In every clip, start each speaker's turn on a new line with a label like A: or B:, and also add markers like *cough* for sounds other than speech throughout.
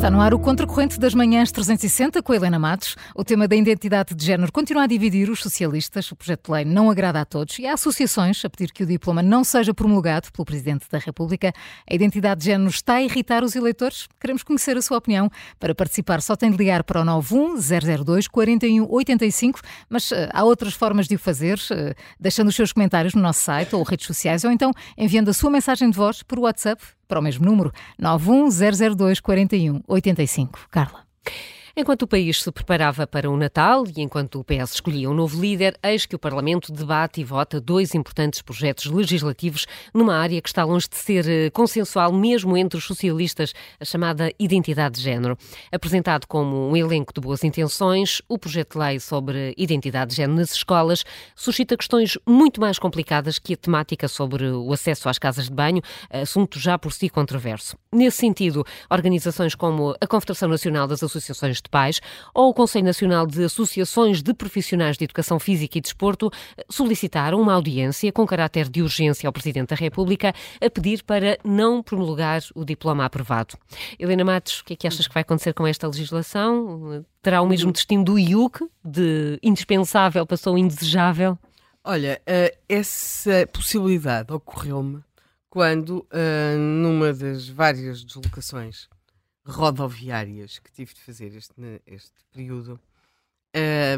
A: Está no ar o Contracorrente das Manhãs 360 com a Helena Matos. O tema da identidade de género continua a dividir os socialistas. O projeto de lei não agrada a todos e há associações a pedir que o diploma não seja promulgado pelo Presidente da República. A identidade de género está a irritar os eleitores? Queremos conhecer a sua opinião. Para participar só tem de ligar para o 91002 4185, mas uh, há outras formas de o fazer, uh, deixando os seus comentários no nosso site ou redes sociais ou então enviando a sua mensagem de voz por WhatsApp para o mesmo número, 91002 4185. Carla.
B: Enquanto o país se preparava para o Natal e enquanto o PS escolhia um novo líder, eis que o Parlamento debate e vota dois importantes projetos legislativos numa área que está longe de ser eh, consensual mesmo entre os socialistas, a chamada identidade de género. Apresentado como um elenco de boas intenções, o projeto de lei sobre identidade de género nas escolas suscita questões muito mais complicadas que a temática sobre o acesso às casas de banho, assunto já por si controverso. Nesse sentido, organizações como a Confederação Nacional das Associações de Pais ou o Conselho Nacional de Associações de Profissionais de Educação Física e Desporto solicitaram uma audiência com caráter de urgência ao Presidente da República a pedir para não promulgar o diploma aprovado. Helena Matos, o que é que achas que vai acontecer com esta legislação? Terá o mesmo destino do IUC, de indispensável passou indesejável?
C: Olha, uh, essa possibilidade ocorreu-me quando, uh, numa das várias deslocações rodoviárias que tive de fazer este, este período,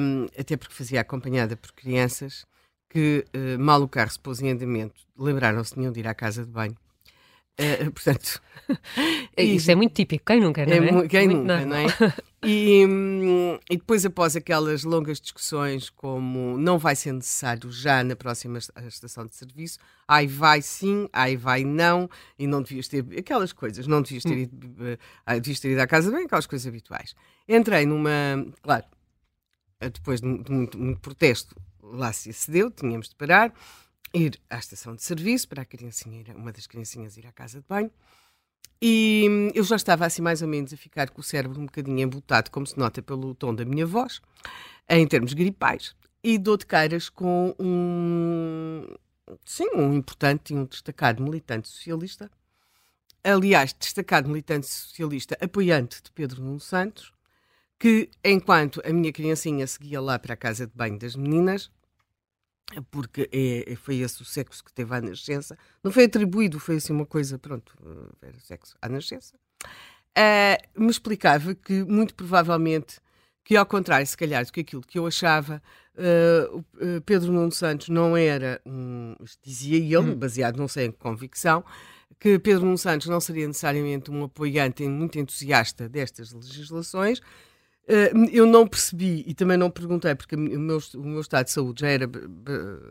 C: um, até porque fazia acompanhada por crianças que, uh, mal o carro se pôs em andamento, lembraram-se de ir à casa de banho. Uh, portanto, *laughs*
B: isso e, é muito típico, quem nunca, não é?
C: é quem muito nunca, não é? *laughs* E, e, depois, após aquelas longas discussões, como não vai ser necessário já na próxima estação de serviço, ai vai sim, ai vai não, e não devias ter aquelas coisas, não devias ter hum. ido, uh, devias ter ido à casa bem, aquelas coisas habituais. Entrei numa, claro, depois de muito, muito protesto, lá se acedeu, tínhamos de parar, ir à estação de serviço para a criancinha, uma das criancinhas ir à casa de banho. E hum, eu já estava assim mais ou menos a ficar com o cérebro um bocadinho embotado, como se nota pelo tom da minha voz, em termos gripais, e dou de caras com um, sim, um importante e um destacado militante socialista, aliás, destacado militante socialista apoiante de Pedro Nuno Santos, que enquanto a minha criancinha seguia lá para a casa de banho das meninas, porque é, é, foi esse o sexo que teve à nascença. Não foi atribuído, foi assim uma coisa, pronto, eh, era sexo à nascença. Uh, me explicava que, muito provavelmente, que ao contrário, se calhar, do que aquilo que eu achava, uh, Pedro Nuno Santos não era um, dizia ele, hum. baseado não sei em convicção, que Pedro Nuno Santos não seria necessariamente um apoiante muito entusiasta destas legislações, eu não percebi e também não perguntei, porque o meu, o meu estado de saúde já era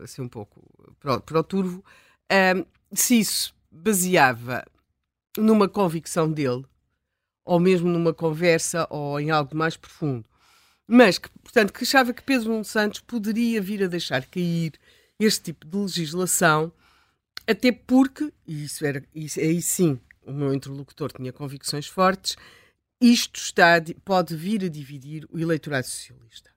C: assim um pouco para o turvo, uh, se isso baseava numa convicção dele, ou mesmo numa conversa, ou em algo mais profundo. Mas, que, portanto, que achava que Pedro Nuno Santos poderia vir a deixar cair este tipo de legislação, até porque, e isso era, isso, aí sim, o meu interlocutor tinha convicções fortes, isto está, pode vir a dividir o eleitorado socialista.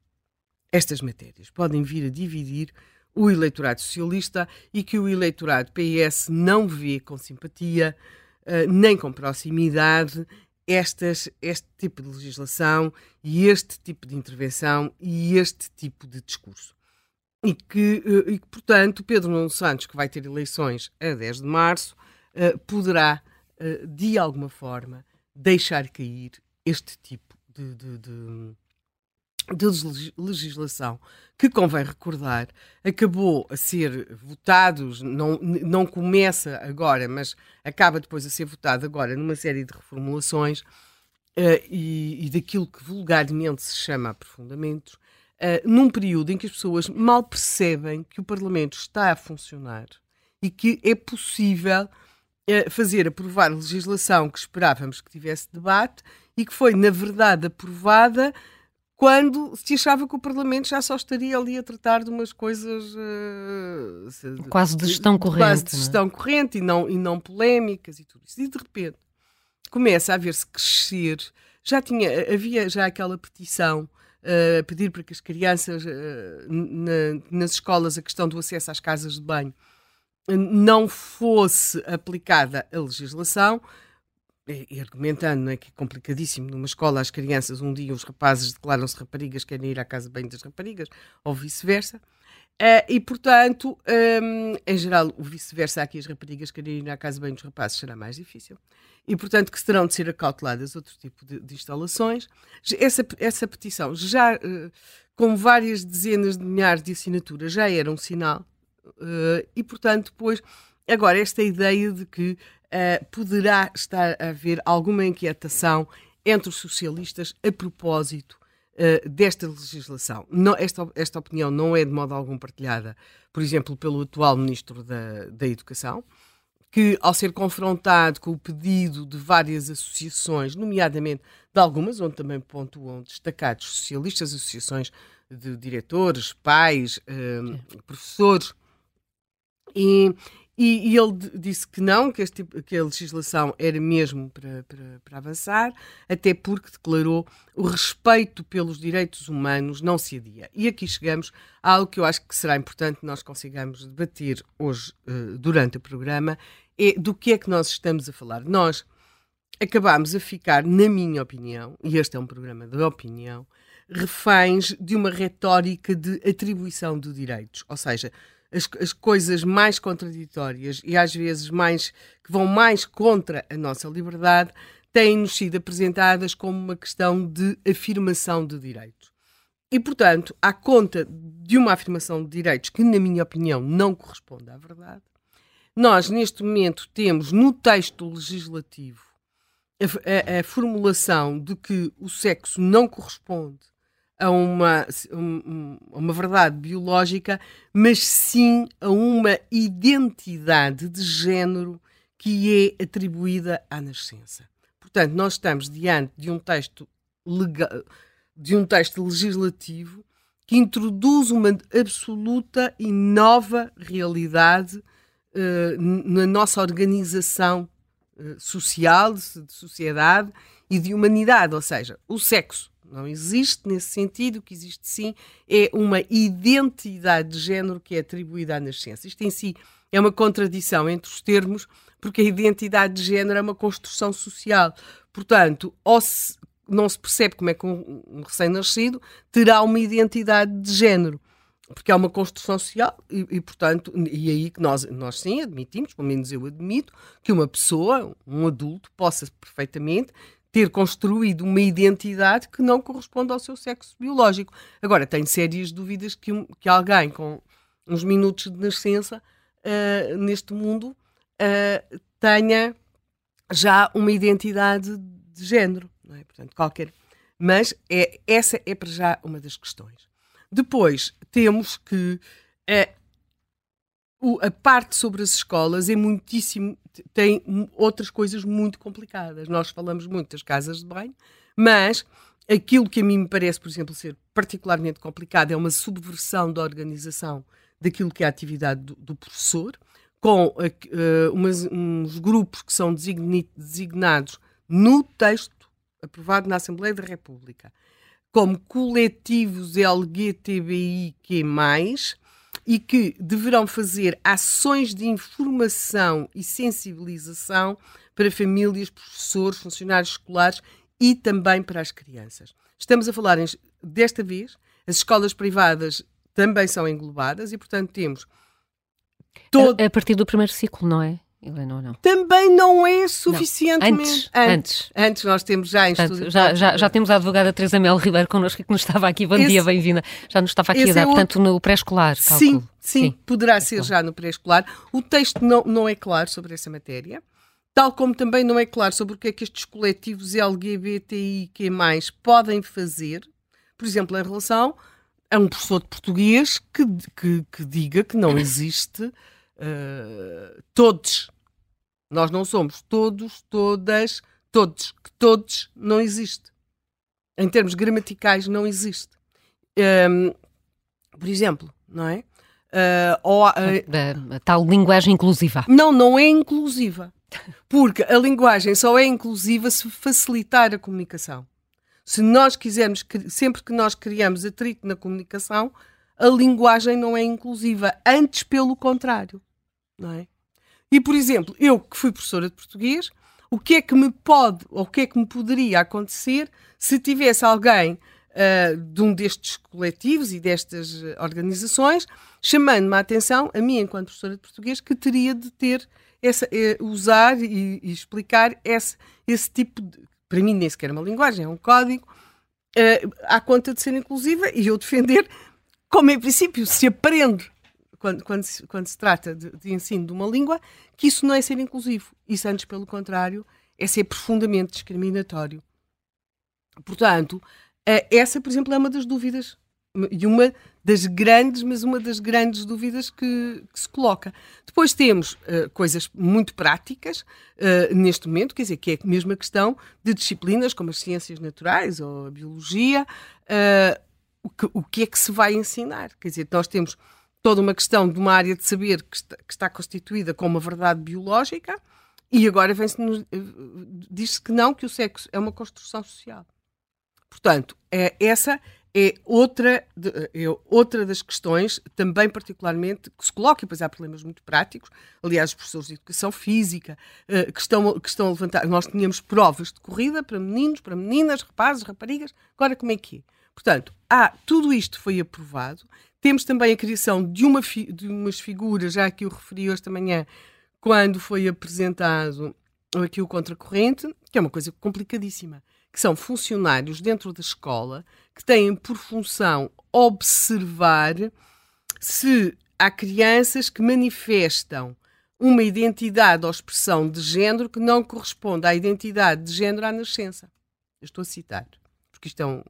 C: Estas matérias podem vir a dividir o eleitorado socialista e que o eleitorado PS não vê com simpatia uh, nem com proximidade estas, este tipo de legislação e este tipo de intervenção e este tipo de discurso. E que, uh, e que portanto, Pedro Nuno Santos, que vai ter eleições a 10 de março, uh, poderá, de alguma forma, deixar cair este tipo de, de, de, de legislação que convém recordar, acabou a ser votado, não, não começa agora, mas acaba depois a ser votado agora numa série de reformulações uh, e, e, daquilo que vulgarmente se chama aprofundamentos, uh, num período em que as pessoas mal percebem que o Parlamento está a funcionar e que é possível fazer aprovar legislação que esperávamos que tivesse debate e que foi, na verdade, aprovada quando se achava que o Parlamento já só estaria ali a tratar de umas coisas uh,
B: quase de gestão corrente,
C: quase de é? gestão corrente e não e não polémicas e tudo isso. E de repente começa a ver-se crescer. Já tinha havia já aquela petição uh, a pedir para que as crianças uh, na, nas escolas a questão do acesso às casas de banho não fosse aplicada a legislação, e argumentando é, que é complicadíssimo numa escola as crianças, um dia os rapazes declaram-se raparigas, querem ir à casa bem das raparigas, ou vice-versa. Uh, e, portanto, um, em geral, o vice-versa, aqui as raparigas querem ir à casa bem dos rapazes, será mais difícil. E, portanto, que terão de ser acauteladas outro tipo de, de instalações. Essa, essa petição, já uh, com várias dezenas de milhares de assinaturas, já era um sinal. Uh, e, portanto, depois, agora, esta ideia de que poderá estar a haver alguma inquietação entre os socialistas a propósito uh, desta legislação. Não, esta, esta opinião não é de modo algum partilhada, por exemplo, pelo atual Ministro da, da Educação, que, ao ser confrontado com o pedido de várias associações, nomeadamente de algumas, onde também pontuam destacados socialistas, associações de diretores, pais, uh, professores, e, e, e, ele disse que não, que, este, que a legislação era mesmo para, para, para, avançar, até porque declarou o respeito pelos direitos humanos não se adia. E aqui chegamos a algo que eu acho que será importante nós consigamos debater hoje uh, durante o programa, é do que é que nós estamos a falar. Nós acabámos a ficar, na minha opinião, e este é um programa de opinião, reféns de uma retórica de atribuição de direitos. Ou seja, as, as coisas mais contraditórias e às vezes mais que vão mais contra a nossa liberdade têm-nos sido apresentadas como uma questão de afirmação de direitos. E, portanto, à conta de uma afirmação de direitos que, na minha opinião, não corresponde à verdade, nós, neste momento, temos no texto legislativo a, a, a formulação de que o sexo não corresponde a uma, a uma verdade biológica, mas sim a uma identidade de género que é atribuída à nascença. Portanto, nós estamos diante de um texto legal, de um texto legislativo que introduz uma absoluta e nova realidade uh, na nossa organização uh, social, de sociedade e de humanidade, ou seja, o sexo não existe nesse sentido. O que existe sim é uma identidade de género que é atribuída à nascença. Isto em si é uma contradição entre os termos, porque a identidade de género é uma construção social. Portanto, ou se, não se percebe como é que um, um recém-nascido terá uma identidade de género porque é uma construção social e, e, portanto, e aí que nós, nós sim admitimos, pelo menos eu admito, que uma pessoa, um adulto, possa perfeitamente ter construído uma identidade que não corresponde ao seu sexo biológico. Agora, tenho sérias dúvidas que, um, que alguém com uns minutos de nascença uh, neste mundo uh, tenha já uma identidade de género. Não é? Portanto, qualquer. Mas é, essa é para já uma das questões. Depois temos que uh, a parte sobre as escolas é muitíssimo. Tem outras coisas muito complicadas. Nós falamos muito das casas de banho, mas aquilo que a mim me parece, por exemplo, ser particularmente complicado é uma subversão da organização daquilo que é a atividade do, do professor, com uh, umas, uns grupos que são designados no texto aprovado na Assembleia da República como coletivos LGTBIQ+, e que deverão fazer ações de informação e sensibilização para famílias, professores, funcionários escolares e também para as crianças. Estamos a falar, em, desta vez, as escolas privadas também são englobadas e, portanto, temos.
B: Todo... A, a partir do primeiro ciclo, não é? Helena, ou não?
C: Também não é suficientemente.
B: Antes, antes.
C: Antes, nós temos já em
B: portanto, já, já, já, temos a advogada Teresa Mel Ribeiro connosco que nos estava aqui. Bom esse, dia, bem-vinda. Já nos estava aqui a dar, é portanto, no pré-escolar.
C: Sim, sim, sim, poderá ser já no pré-escolar. O texto não, não é claro sobre essa matéria. Tal como também não é claro sobre o que é que estes coletivos LGBTIQ podem fazer, por exemplo, em relação a um professor de português que, que, que diga que não existe uh, todos nós não somos todos, todas, todos, que todos não existe. Em termos gramaticais, não existe. Um, por exemplo, não é?
B: Uh, ou, uh, a, a, tal linguagem inclusiva.
C: Não, não é inclusiva. Porque a linguagem só é inclusiva se facilitar a comunicação. Se nós quisermos, sempre que nós criamos atrito na comunicação, a linguagem não é inclusiva. Antes, pelo contrário. Não é? E, por exemplo, eu que fui professora de português, o que é que me pode, ou o que é que me poderia acontecer se tivesse alguém uh, de um destes coletivos e destas organizações chamando-me a atenção, a mim, enquanto professora de português, que teria de ter essa, eh, usar e, e, explicar esse, esse tipo de. Para mim, nem sequer é uma linguagem, é um código, uh, à conta de ser inclusiva e eu defender, como em princípio se aprende quando, quando, se, quando se trata de, de, ensino de uma língua, que isso não é ser inclusivo. Isso, antes, pelo contrário, é ser profundamente discriminatório. Portanto, uh, essa, por exemplo, é uma das dúvidas e uma das grandes, mas uma das grandes dúvidas que, que se coloca. Depois temos uh, coisas muito práticas uh, neste momento, quer dizer, que é a questão de disciplinas como as ciências naturais ou a biologia, uh, o, que, o que é que se vai ensinar? Quer dizer, nós temos toda uma questão de uma área de saber que está, que está constituída com uma verdade biológica e agora diz-se que não, que o sexo é uma construção social. Portanto, é, essa é outra, de, é outra das questões, também particularmente, que se coloca, e depois há problemas muito práticos, aliás, os professores de educação física, uh, que, estão, que estão a levantar. Nós tínhamos provas de corrida para meninos, para meninas, rapazes, raparigas, agora como é que é? Portanto, há, tudo isto foi aprovado. Temos também a criação de, uma fi, de umas figuras, já que eu referi esta manhã, quando foi apresentado aqui o contracorrente, que é uma coisa complicadíssima que são funcionários dentro da escola que têm por função observar se há crianças que manifestam uma identidade ou expressão de género que não corresponde à identidade de género à nascença. Eu estou a citar, porque isto é um,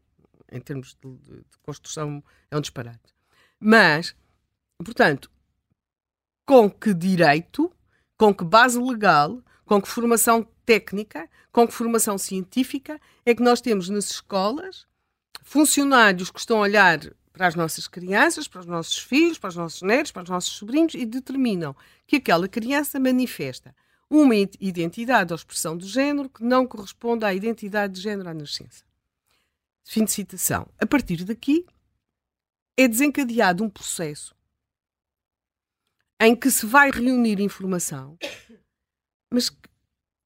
C: em termos de, de, de construção, é um disparate. Mas, portanto, com que direito, com que base legal, com que formação técnica, com que formação científica é que nós temos nas escolas funcionários que estão a olhar para as nossas crianças, para os nossos filhos, para os nossos netos, para os nossos sobrinhos e determinam que aquela criança manifesta uma identidade ou expressão de género que não corresponde à identidade de género à nascença. Fim de citação. A partir daqui é desencadeado um processo em que se vai reunir informação, mas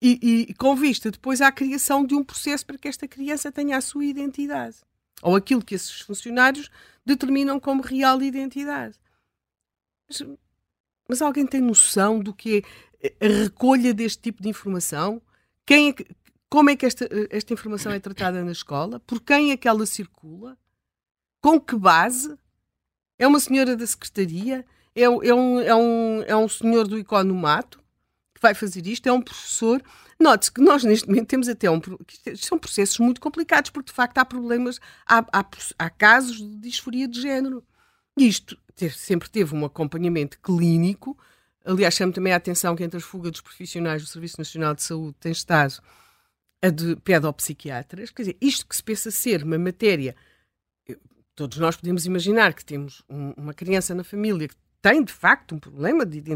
C: e, e, com vista depois à criação de um processo para que esta criança tenha a sua identidade. Ou aquilo que esses funcionários determinam como real identidade. Mas, mas alguém tem noção do que é a recolha deste tipo de informação? Quem é que, como é que esta, esta informação é tratada na escola? Por quem é que ela circula? Com que base? É uma senhora da secretaria? É, é, um, é, um, é um senhor do economato? que vai fazer isto é um professor. Note-se que nós, neste momento, temos até um. São processos muito complicados, porque de facto há problemas, há, há, há casos de disforia de género. Isto sempre teve um acompanhamento clínico. Aliás, chamo também a atenção que entre as fugas dos profissionais do Serviço Nacional de Saúde tem estado a de pedopsiquiatras. Quer dizer, isto que se pensa ser uma matéria. Todos nós podemos imaginar que temos um, uma criança na família que tem de facto um problema de, de,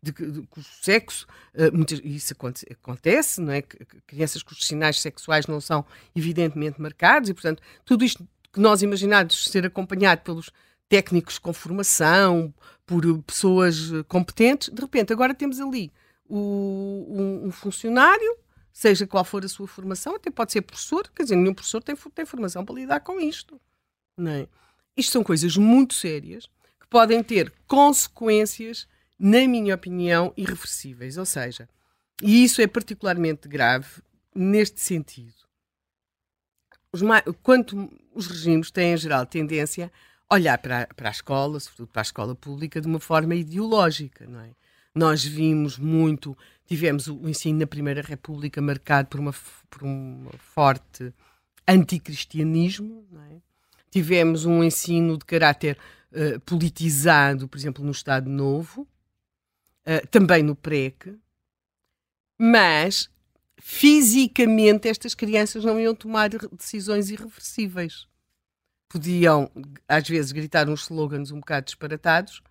C: de, sexo, uh, muitas, isso acontece, não é? Crianças cujos sinais sexuais não são evidentemente marcados e, portanto, tudo isto que nós imaginamos ser acompanhado pelos técnicos com formação, por pessoas eh, competentes, de repente agora temos ali o, um, um, funcionário, seja qual for a sua formação, até pode ser professor, quer dizer, nenhum professor tem, tem formação para lidar com isto. É? Isto são coisas muito sérias podem ter consequências, na minha opinião, irreversíveis. Ou seja, e isso é particularmente grave neste sentido. Os quanto os regimes têm, em geral, tendência a olhar para, para a escola, sobretudo para a escola pública, de uma forma ideológica, não é? Nós vimos muito, tivemos o ensino na Primeira República marcado por, uma, por um forte anticristianismo, não é? Tivemos um ensino de caráter uh, politizado, por exemplo, no Estado Novo, uh, também no PREC, mas fisicamente estas crianças não iam tomar decisões irreversíveis. Podiam, às vezes, gritar uns slogans um bocado disparatados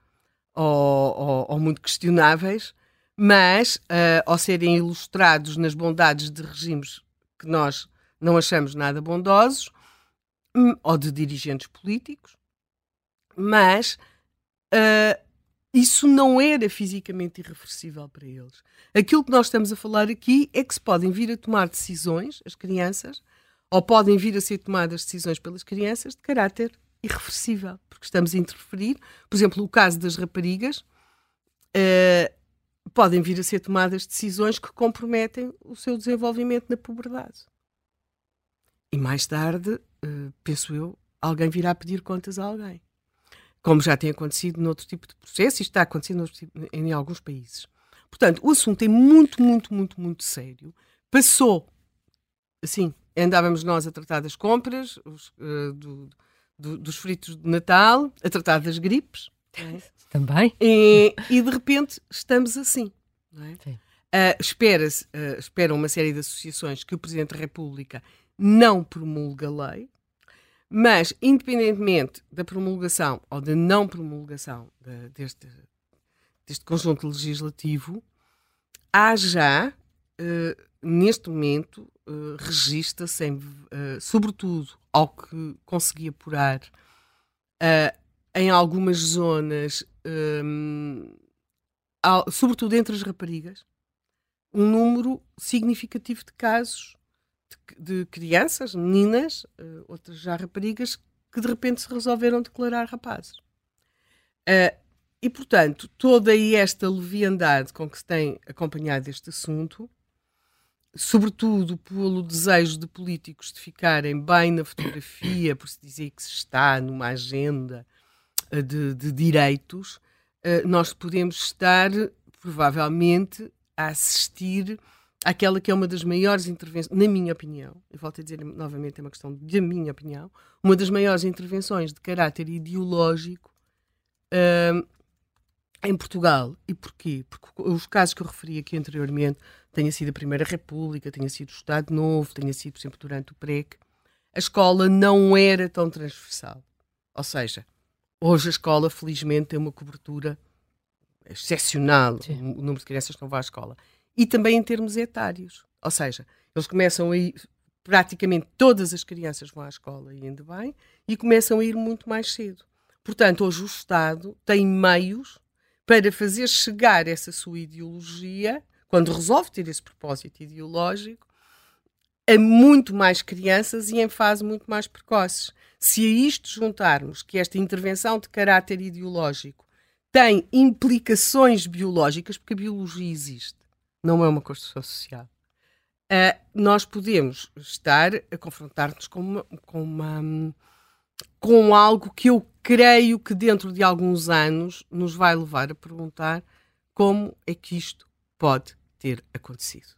C: ou, ou, ou muito questionáveis, mas uh, ao serem ilustrados nas bondades de regimes que nós não achamos nada bondosos, ou de dirigentes políticos, mas uh, isso não era fisicamente irreversível para eles. Aquilo que nós estamos a falar aqui é que se podem vir a tomar decisões, as crianças, ou podem vir a ser tomadas decisões pelas crianças de caráter irreversível, porque estamos a interferir. Por exemplo, o caso das raparigas, uh, podem vir a ser tomadas decisões que comprometem o seu desenvolvimento na puberdade. E mais tarde, uh, penso eu, alguém virá pedir contas a alguém. Como já tem acontecido noutro tipo de processo e está acontecendo tipo, em alguns países. Portanto, o assunto é muito, muito, muito, muito sério. Passou, assim, andávamos nós a tratar das compras, os, uh, do, do, dos fritos de Natal, a tratar das gripes.
B: É? Também.
C: E, e, de repente estamos assim. É? Uh, espera-se, uh, espera uma série de associações que o Presidente da República não promulga lei, mas, independentemente da promulgação ou da não promulgação de, deste, deste conjunto legislativo, há já, uh, neste momento, uh, registra-se, uh, sobretudo ao que consegui apurar, uh, em algumas zonas, um, ao, sobretudo entre as raparigas, um número significativo de casos de crianças, meninas, uh, outras já raparigas, que de repente se resolveram declarar rapazes. Uh, e, portanto, toda esta leviandade com que se tem acompanhado este assunto, sobretudo pelo desejo de políticos de ficarem bem na fotografia, por se dizer que se está numa agenda uh, de, de direitos, nós podemos estar, provavelmente, a assistir aquela que é uma das maiores intervenções, na minha opinião, e volto a dizer novamente, é uma questão da minha opinião, uma das maiores intervenções de caráter ideológico uh, em Portugal. E porquê? Porque os casos que eu referi aqui anteriormente, tenha sido a Primeira República, tenha sido o Estado Novo, tenha sido, por exemplo, durante o PREC, a escola não era tão transversal. Ou seja, hoje a escola, felizmente, tem uma cobertura excepcional, Sim. o número de crianças que não vão à escola e também em termos etários. Ou seja, eles começam a ir, praticamente todas as crianças vão à escola e ainda bem, e começam a ir muito mais cedo. Portanto, hoje o Estado tem meios para fazer chegar essa sua ideologia, quando resolve ter esse propósito ideológico, a muito mais crianças e em fase muito mais precoces. Se a isto juntarmos que esta intervenção de caráter ideológico tem implicações biológicas, porque a biologia existe, não é uma construção social. Uh, nós podemos estar a confrontar-nos com, uma, com, uma, com algo que eu creio que dentro de alguns anos nos vai levar a perguntar como é que isto pode ter acontecido.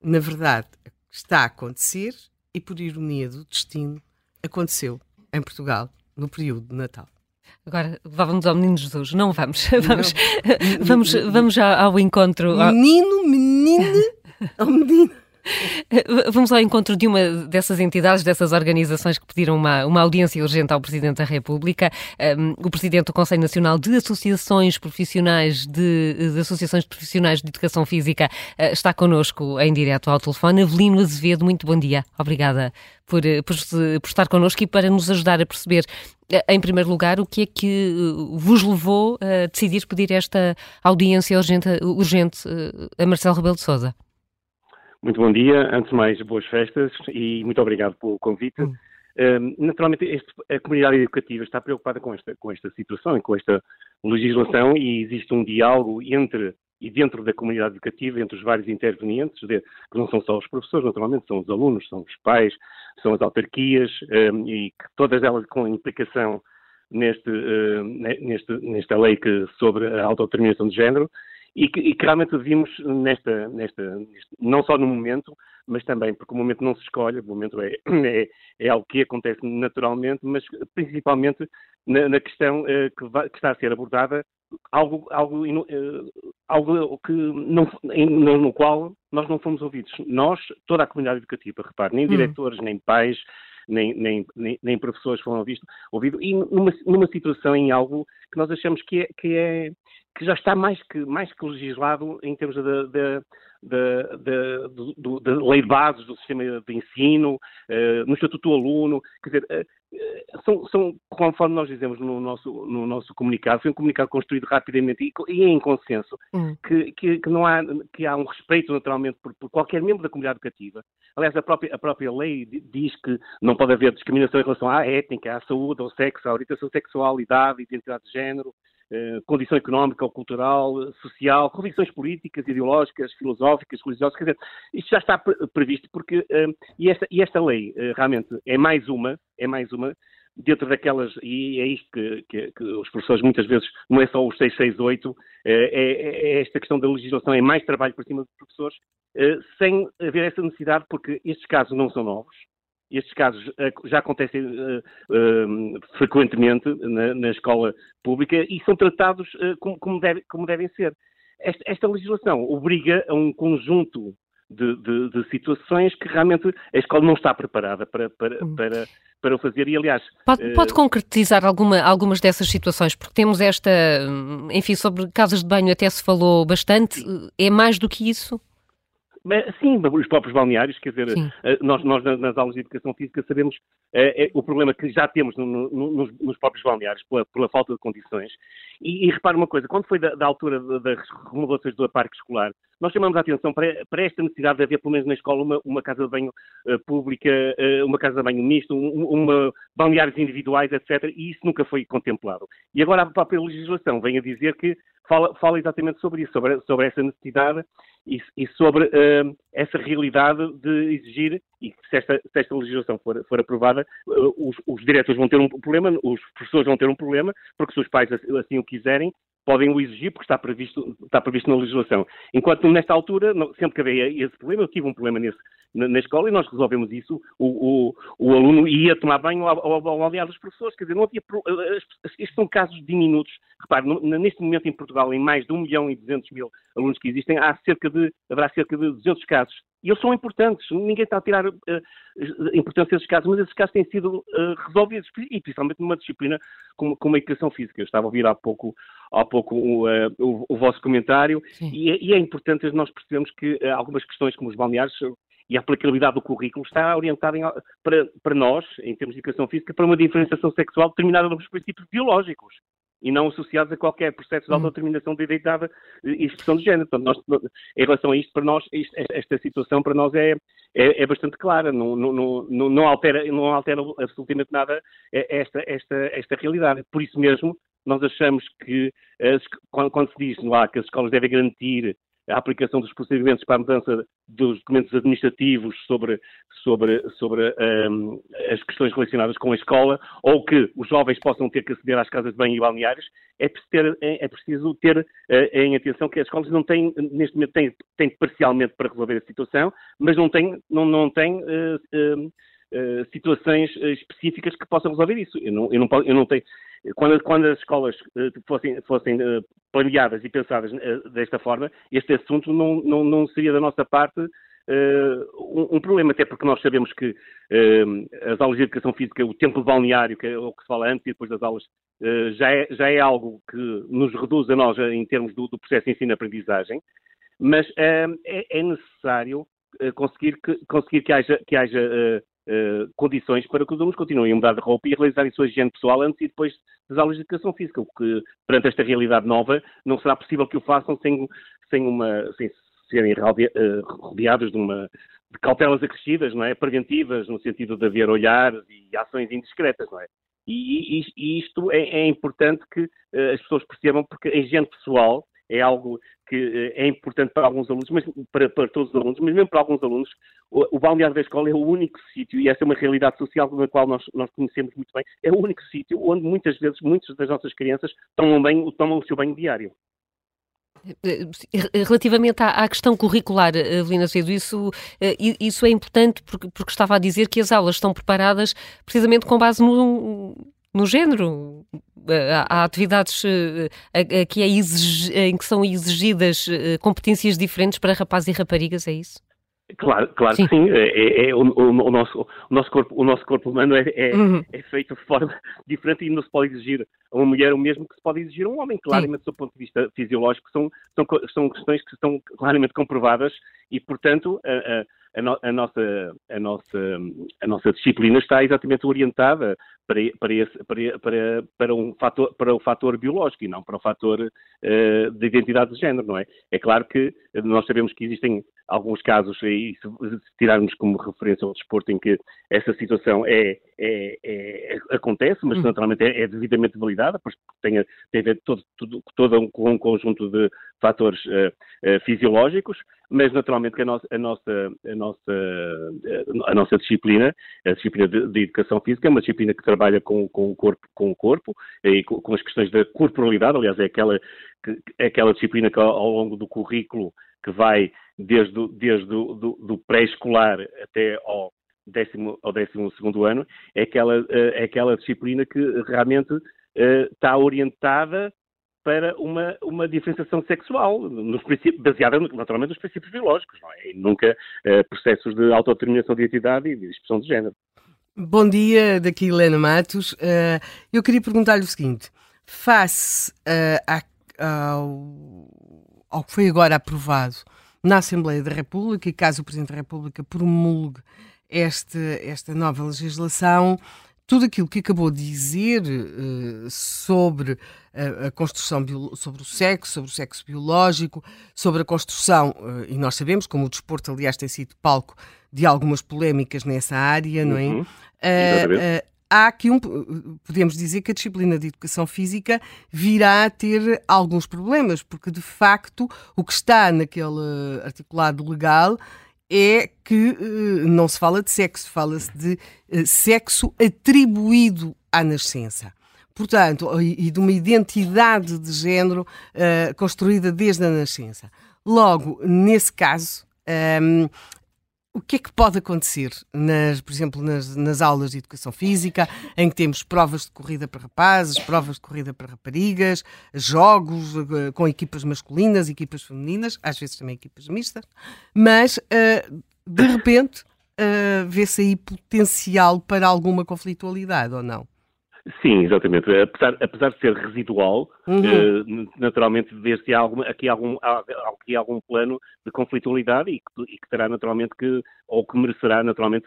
C: Na verdade, está a acontecer e, por ironia do destino, aconteceu em Portugal no período de Natal.
B: Agora vamos ao Menino Jesus. Não vamos. *laughs* Vamos, não. vamos, vamos ao encontro.
C: Menino, menina, ao menino. *laughs* *laughs*
B: Vamos ao encontro de uma dessas entidades, dessas organizações que pediram uma, uma audiência urgente ao Presidente da República. Um, o Presidente do Conselho Nacional de Associações Profissionais de, de Associações Profissionais de Educação Física uh, está connosco em direto ao telefone. Avelino Azevedo, muito bom dia. Obrigada por, por, por estar connosco e para nos ajudar a perceber eh, em primeiro lugar, o que é que eh, vos levou a decidir pedir esta audiência urgente, urgente a Marcelo Rebelo de Sousa?
D: Muito bom dia. Antes de mais, boas festas e muito obrigado pelo convite. Hum. Uh, naturalmente, este, a comunidade educativa está preocupada com esta, com esta situação e com esta legislação e existe um diálogo entre e dentro da comunidade educativa, entre os vários intervenientes, de, que não são só os professores, naturalmente, são os alunos, são os pais, são as autarquias um, e todas elas com implicação neste, uh, neste, nesta lei que, sobre a autodeterminação de género e que, e que realmente vimos nesta, nesta, não só no momento, mas também porque o momento não se escolhe, o momento é, é, é algo que acontece naturalmente, mas principalmente na, na questão uh, que, que, está a ser abordada, algo, algo, uh, algo que não, no, no, qual nós não fomos ouvidos. Nós, toda a comunidade educativa, repare, nem hum. diretores, nem pais, nem, nem, nem, nem professores foram ouvidos, ouvido, e numa, numa situação em algo que nós achamos que é, que é que já está mais que, mais que legislado em termos da, da, da, da, da lei de bases do sistema de ensino, uh, no Estatuto do Aluno. Quer dizer, uh, são, são, conforme nós dizemos no nosso, no nosso comunicado, foi um comunicado construído rapidamente e, e em consenso, hum. que, que, que, não há, que há um respeito naturalmente por, por, qualquer membro da comunidade educativa. Aliás, a própria, a própria lei diz que não pode haver discriminação em relação à étnica, à saúde, ao sexo, à orientação sexual, idade, identidade de género, eh, condição económica ou cultural, social, convicções políticas, ideológicas, filosóficas, religiosas, quer dizer, isto já está previsto porque, eh, e, esta, e esta lei eh, realmente é mais uma, é mais uma, dentro daquelas, e é isto que, que, que, os professores muitas vezes, não é só os 668, é, é esta questão da legislação, é mais trabalho por cima dos professores, sem haver essa necessidade, porque estes casos não são novos, estes casos eh, já acontecem uh, uh, frequentemente na, na, escola pública e são tratados uh, como, como, deve, como, devem ser. Esta, esta, legislação obriga a um conjunto de, de, de, situações que realmente a escola não está preparada para, para, hum. para, para o fazer. E, aliás.
B: Pode, pode concretizar alguma, algumas dessas situações? Porque temos esta. Enfim, sobre casas de banho até se falou bastante. É mais do que isso?
D: Sim, os próprios balneários, quer dizer, eh, nós, nós, nas aulas de educação física sabemos é, é, o problema que já temos no, no, nos, nos, próprios balneários pela, pela, falta de condições. E, e repare uma coisa, quando foi da, da altura das remodelações do parque escolar, nós chamamos a atenção para, para, esta necessidade de haver, pelo menos na escola, uma, uma casa de banho uh, pública, uh, uma casa de banho misto, um, uma, balneários individuais, etc. E isso nunca foi contemplado. E agora a própria legislação vem a dizer que fala, fala exatamente sobre isso, sobre, sobre essa necessidade e, e sobre uh, essa realidade de exigir, e se esta, se esta legislação for, for aprovada, os, os, diretores vão ter um problema, os professores vão ter um problema, porque se os pais assim o quiserem, podem o exigir porque está previsto, está previsto na legislação. Enquanto nesta altura, sempre que havia esse problema, eu tive um problema nesse, na, escola e nós resolvemos isso, o, o, o aluno ia tomar banho ao, ao, ao dos professores, quer dizer, não havia, estes são casos diminutos. Repare, neste momento em Portugal, em mais de 1 milhão e 200 mil alunos que existem, há cerca de, haverá cerca de 200 casos e eles são importantes, ninguém está a tirar uh, importância desses casos, mas esses casos têm sido uh, resolvidos, e principalmente numa disciplina como, como a educação física. Eu estava a ouvir há pouco, há pouco uh, o, o, vosso comentário, e é, e é, importante nós percebermos que algumas questões como os balneários e a aplicabilidade do currículo está orientada em, para, para nós, em termos de educação física, para uma diferenciação sexual determinada nos princípios biológicos e não associados a qualquer processo de hum. autodeterminação de identidade e expressão de género. Portanto, nós, em relação a isto, para nós, isto, esta situação para nós é, é, é bastante clara, não, não, não, não, altera, não altera absolutamente nada esta, esta, esta realidade. Por isso mesmo, nós achamos que, quando, se diz lá que as escolas devem garantir a aplicação dos procedimentos para a mudança dos documentos administrativos sobre, sobre, sobre um, as questões relacionadas com a escola, ou que os jovens possam ter que aceder às casas de banho e balneários, é preciso ter, é, é preciso ter uh, em atenção que as escolas não têm, neste momento, têm, têm parcialmente para resolver a situação, mas não têm, não, não têm uh, uh, situações específicas que possam resolver isso. Eu não, eu não, eu não tenho, quando, quando as escolas uh, fossem, fossem uh, planeadas e pensadas uh, desta forma, este assunto não, não, não seria da nossa parte um, um, problema, até porque nós sabemos que as aulas de educação física, o tempo balneário, que é o que se fala antes e depois das aulas, já, é, já é algo que nos reduz a nós em termos do, do processo de ensino-aprendizagem, mas é, é, necessário conseguir que, conseguir que haja, que haja uh, condições para que os alunos continuem a mudar de roupa e a realizarem sua higiene pessoal antes e depois das aulas de educação física, o que, perante esta realidade nova, não será possível que o façam sem, sem, uma, sem serem eh, rodeados de uma de cautelas acrescidas, não é? Preventivas, no sentido de haver olhares e ações indiscretas, não é? E, e, e isto é, é, importante que uh, as pessoas percebam, porque a higiene pessoal é algo que eh, é importante para alguns alunos, mas para, para todos os alunos, mas mesmo para alguns alunos, o, o balneário da escola é o único sítio, e essa é uma realidade social na qual nós, nós conhecemos muito bem, é o único sítio onde muitas vezes, muitas das nossas crianças tomam, bem, tomam o seu banho diário.
B: Eh, relativamente à, questão curricular, Evelina Cedo, isso, eh, isso é importante porque, porque estava a dizer que as aulas estão preparadas precisamente com base no, no género. Há atividades eh, que é exig... em que são exigidas eh, competências diferentes para rapazes e raparigas, é isso?
D: Claro, claro sim. que sim. É, é, é o, o, nosso, o, nosso corpo, o nosso corpo humano é, é, uhum. é, feito de forma *laughs* diferente e não se pode exigir a uma mulher o mesmo que se pode exigir a um homem. Claramente, sim. do ponto de vista fisiológico, são, são, são questões que estão claramente comprovadas e, portanto, a, a a, no, a, nossa, a, nossa, a nossa disciplina está exatamente orientada para, para, esse, para, para, para, um fator, para o fator biológico e não para o fator uh, de identidade de género, não é? É claro que nós sabemos que existem alguns casos, e se, se tirarmos como referência ao desporto em que essa situação é, é, é acontece, mas hum. naturalmente é, é, devidamente validada, pois tem, tem a ver todo, todo, todo um, um, conjunto de fatores uh, uh, fisiológicos, mas naturalmente que a nossa, a nossa, a nossa, a nossa disciplina, a disciplina de, de, educação física, é uma disciplina que trabalha com, com o corpo, com o corpo e com, com as questões da corporalidade, aliás, é aquela, que, é aquela disciplina que ao, ao longo do currículo que vai desde, desde do, do, do pré-escolar até ao décimo, ao décimo segundo ano, é aquela, é aquela disciplina que realmente uh, está orientada para uma, uma diferenciação sexual, nos baseada naturalmente nos princípios biológicos, não é? E nunca uh, processos de autodeterminação de identidade e de expressão de género.
C: Bom dia, daqui Helena Matos. Uh, eu queria perguntar-lhe o seguinte: face uh, ao, ao que foi agora aprovado na Assembleia da República, e caso o Presidente da República promulgue este, esta nova legislação, tudo aquilo que acabou de dizer uh, sobre a, a, construção, sobre o sexo, sobre o sexo biológico, sobre a construção, uh, e nós sabemos, como o desporto, aliás, tem sido palco de algumas polémicas nessa área, não é? Uh, há aqui um. Podemos dizer que a disciplina de educação física virá a ter alguns problemas, porque de facto o que está naquele articulado legal é que uh, não se fala de sexo, fala-se de uh, sexo atribuído à nascença. Portanto, e, de uma identidade de género uh, construída desde a nascença. Logo, nesse caso, um, ehm, o que é que pode acontecer, nas, por exemplo, nas, nas, aulas de educação física, em que temos provas de corrida para rapazes, provas de corrida para raparigas, jogos uh, com equipas masculinas, equipas femininas, às vezes também equipas mistas, mas uh, de repente uh, vê-se aí potencial para alguma conflitualidade ou não?
D: Sim, exatamente. Apesar, apesar de ser residual, uhum. uh, naturalmente vê-se algum, aqui, algum, aqui algum plano de conflitualidade e que, e que, terá naturalmente que, ou que merecerá naturalmente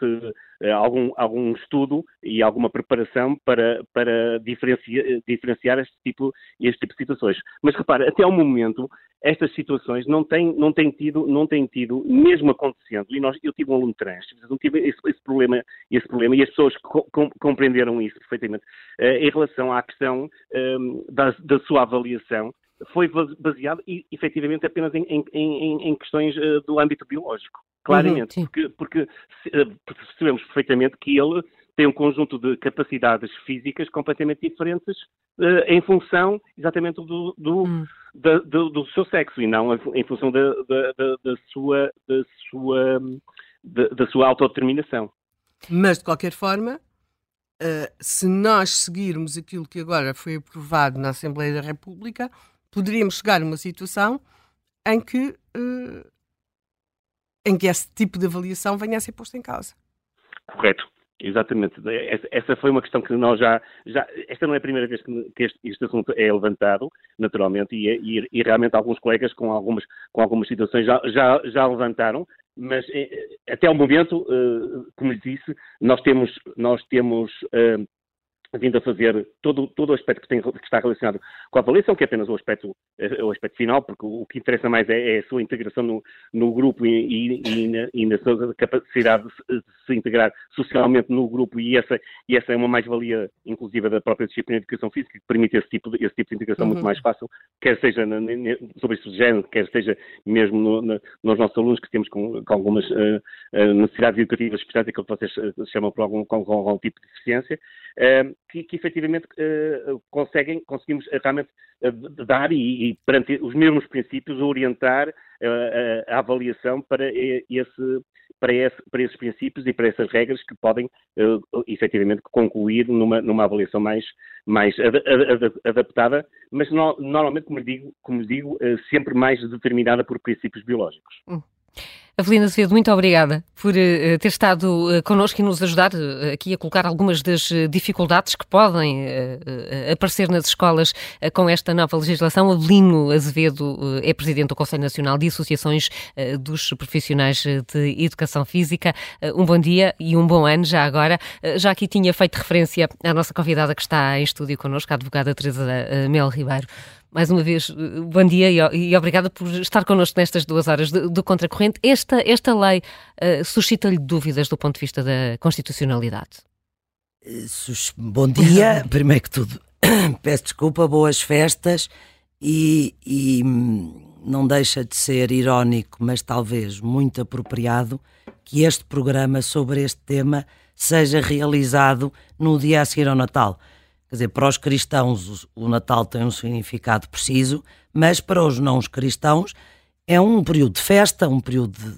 D: algum, algum estudo e alguma preparação para, para diferenciar, diferenciar este, tipo, este tipo de situações. Mas repara, até ao momento, estas situações não têm, não têm, tido, não têm tido, mesmo acontecendo, e nós, eu tive um aluno trans, não tive esse, esse, problema, esse problema, e as pessoas co compreenderam isso perfeitamente, uh, em relação à questão um, ehm, da, da, sua avaliação, foi baseado, efetivamente, apenas em, em, em, em questões do âmbito biológico, claramente, uhum, porque, porque, uh, percebemos perfeitamente que ele tem um conjunto de capacidades físicas completamente diferentes uh, em função exatamente do, do, hum. da, do, do, seu sexo e não em função da, da, da sua, da, sua, da, sua autodeterminação.
C: Mas, de qualquer forma, uh, se nós seguirmos aquilo que agora foi aprovado na Assembleia da República, poderíamos chegar a uma situação em que, uh, em que esse tipo de avaliação venha a ser posto em causa.
D: Correto. Exatamente. Essa foi uma questão que nós já. já esta não é a primeira vez que, este, este, assunto é levantado, naturalmente, e, e, e, realmente alguns colegas com algumas, com algumas situações já, já, já levantaram, mas eh, até o momento, eh, como lhe disse, nós temos, nós temos eh, vindo a fazer todo, todo o aspecto que, tem, que, está relacionado com a avaliação, que é apenas o aspecto, o aspecto final, porque o, que interessa mais é, é, a sua integração no, no grupo e, e, e, na, e, na, sua capacidade de, se integrar socialmente no grupo, e essa, e essa é uma mais-valia, inclusive, da própria disciplina de educação física, que permite esse tipo de, esse tipo de integração uhum. muito mais fácil, quer seja na, na, sobre de género, quer seja mesmo no, nos nossos alunos que temos com, com algumas uh, uh, necessidades educativas especiais, aquilo que vocês uh, chamam por algum, com, com algum tipo de deficiência, que, que efetivamente uh, conseguem, conseguimos eh, realmente uh, dar e, e, perante os mesmos princípios, orientar uh, a avaliação para, esse, para, esse, para esses princípios e para essas regras que podem uh, efetivamente concluir numa, numa avaliação mais, mais ad, ad, adaptada, mas no, normalmente, como digo, como digo sempre mais determinada por princípios biológicos. Hum.
B: Avelina Azevedo, muito obrigada por uh, ter estado uh, connosco e nos ajudar uh, aqui a colocar algumas das dificuldades que podem aparecer nas escolas com esta nova legislação. Avelino Azevedo é presidente do Conselho Nacional de Associações dos Profissionais de Educação Física. um bom dia e um bom ano já agora. já aqui tinha feito referência à nossa convidada que está em estúdio connosco, a advogada Teresa Mel Ribeiro mais uma vez, bom dia e, e obrigada por estar connosco nestas duas horas do, do Contracorrente. Esta, esta lei uh, suscita-lhe dúvidas do ponto de vista da constitucionalidade?
E: Bom dia, *laughs* primeiro que tudo, *coughs* peço desculpa, boas festas e, e hum, não deixa de ser irónico, mas talvez muito apropriado, que este programa sobre este tema seja realizado no dia a seguir ao Natal. Quer dizer, para os cristãos o Natal tem um significado preciso, mas para os não cristãos é um período de festa, um período de,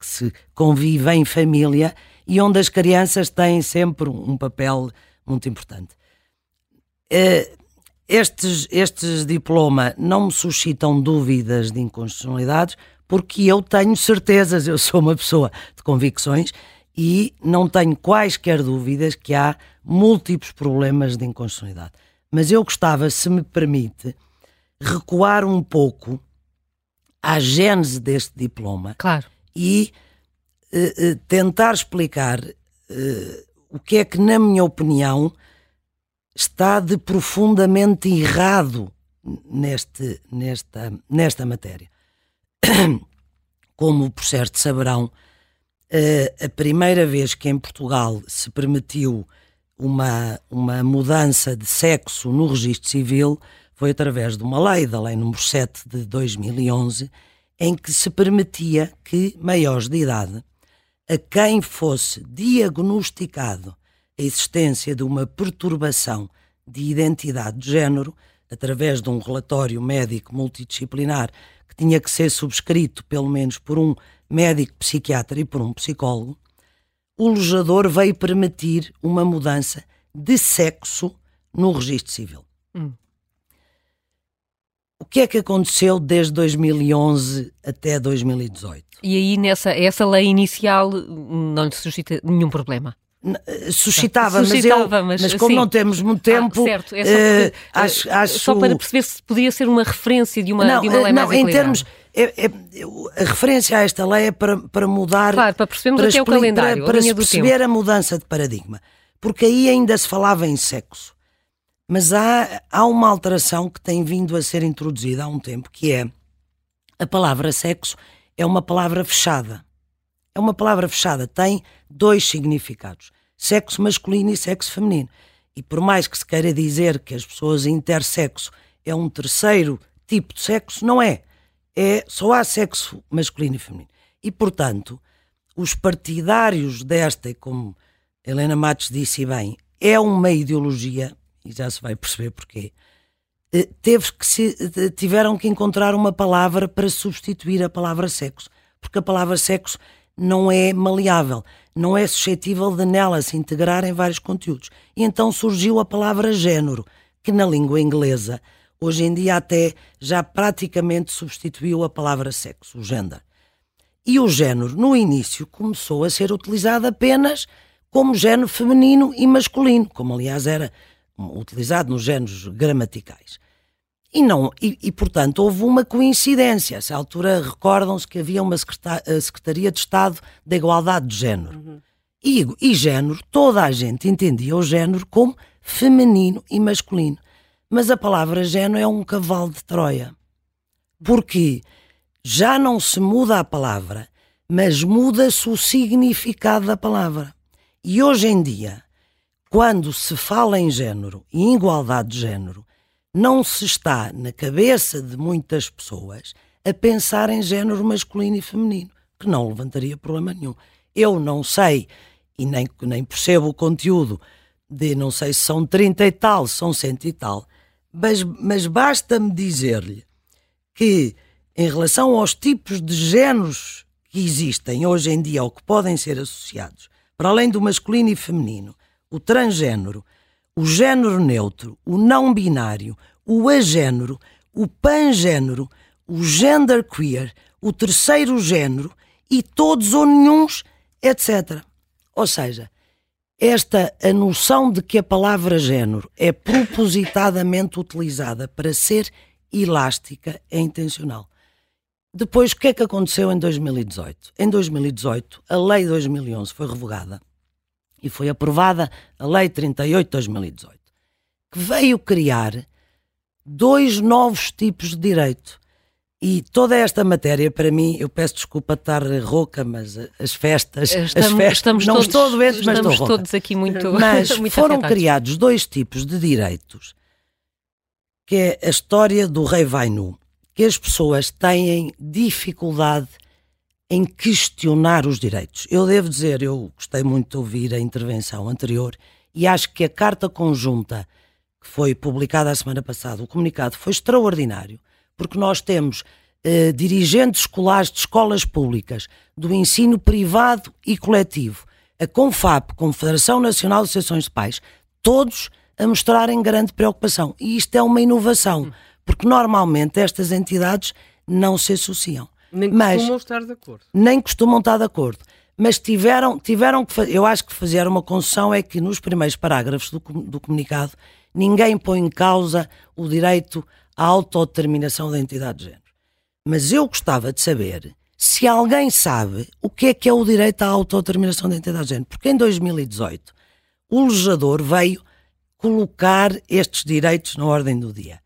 E: que se convive em família e onde as crianças têm sempre um papel muito importante. Eh, estes, estes diplomas não me suscitam dúvidas de inconstitucionalidades porque eu tenho certezas, eu sou uma pessoa de convicções e não tenho quaisquer dúvidas que há múltiplos problemas de inconstitucionalidade. Mas eu gostava, se me permite, recuar um pouco à gênese deste diploma
B: claro.
E: e uh, uh, tentar explicar uh, o que é que, na minha opinião, está de profundamente errado neste, nesta, nesta matéria. *coughs* Como por certo saberão, a primeira vez que em Portugal se permitiu uma, uma mudança de sexo no registro civil foi através de uma lei, da Lei número 7 de 2011, em que se permitia que maiores de idade, a quem fosse diagnosticado a existência de uma perturbação de identidade de género, através de um relatório médico multidisciplinar que tinha que ser subscrito pelo menos por um médico psiquiatra e por um psicólogo, o legislador veio permitir uma mudança de sexo no registro civil. Hum. O que é que aconteceu desde 2011 até 2018?
B: E aí, nessa essa lei inicial, não lhe suscita nenhum problema?
E: Eh, suscitava, suscitava, mas, eu, mas, mas como sim. não temos muito ah, tempo,
B: ah, certo. É só, uh, acho, acho, só para perceber se podia ser uma referência de uma, não, de uma lei
E: não,
B: mais
E: em termos é, é, a referência a esta lei é para, para mudar.
B: Claro, para percebermos para até o calendário.
E: Para, para
B: se
E: perceber tempo. a mudança de paradigma. Porque aí ainda se falava em sexo. Mas há, há uma alteração que tem vindo a ser introduzida há um tempo, que é a palavra sexo é uma palavra fechada. É uma palavra fechada, tem dois significados: sexo masculino e sexo feminino. E por mais que se queira dizer que as pessoas intersexo é um terceiro tipo de sexo, não é é só há sexo masculino e feminino. E, portanto, os partidários desta, como Helena Matos disse bem, é uma ideologia, e já se vai perceber porquê, eh, teve que se, tiveram que encontrar uma palavra para substituir a palavra sexo, porque a palavra sexo não é maleável, não é suscetível de nela se integrar em vários conteúdos. E então surgiu a palavra género, que na língua inglesa hoje em dia até já praticamente substituiu a palavra sexo, o gender. E o género, no início, começou a ser utilizado apenas como género feminino e masculino, como aliás era utilizado nos géneros gramaticais. E, não, e, e, portanto, houve uma coincidência. A essa altura, recordam-se que havia uma Secretaria de Estado da Igualdade de Género. Uhum. E, e género, toda a gente entendia o género como feminino e masculino. Mas a palavra género é um cavalo de Troia. Porque já não se muda a palavra, mas muda-se o significado da palavra. E hoje em dia, quando se fala em género e em igualdade de género, não se está na cabeça de muitas pessoas a pensar em género masculino e feminino, que não levantaria problema nenhum. Eu não sei e nem, nem percebo o conteúdo de não sei se são 30 e tal, são 100 e tal, mas, mas basta-me dizer-lhe que, em relação aos tipos de géneros que existem hoje em dia ou que podem ser associados, para além do masculino e feminino, o transgênero, o género neutro, o não binário, o agênero, o pangênero, o genderqueer, o terceiro género e todos ou nenhuns, etc. Ou seja, esta a noção de que a palavra género é propositadamente utilizada para ser elástica é intencional. Depois, o que é que aconteceu em 2018? Em 2018, a Lei 2011 foi revogada e foi aprovada a Lei 38 de 2018, que veio criar dois novos tipos de direito. E toda esta matéria, para mim, eu peço desculpa de estar rouca, mas as festas.
B: Estamos,
E: as festas
B: estamos
E: não
B: todos,
E: estou doente, mas
B: estamos
E: estou
B: todos aqui muito.
E: Mas *laughs*
B: muito
E: foram
B: afetados.
E: criados dois tipos de direitos, que é a história do rei vai nu, que as pessoas têm dificuldade em questionar os direitos. Eu devo dizer, eu gostei muito de ouvir a intervenção anterior e acho que a carta conjunta que foi publicada a semana passada, o comunicado foi extraordinário, porque nós temos eh, dirigentes escolares de escolas públicas, do ensino privado e coletivo, a CONFAP, Confederação Nacional de Associações de Pais, todos a mostrarem grande preocupação. E isto é uma inovação, porque normalmente estas entidades não se associam.
C: Nem
E: Mas-
C: costumam estar de acordo.
E: Nem costumam estar de acordo. Mas tiveram, tiveram que fazer. Eu acho que fazer uma concessão é que nos primeiros parágrafos do, do comunicado ninguém põe em causa o direito à autodeterminação da entidade de género. Mas eu gostava de saber se alguém sabe o que é que é o direito à autodeterminação da entidade de género. Porque em 2018 o legislador veio colocar estes direitos na ordem do dia.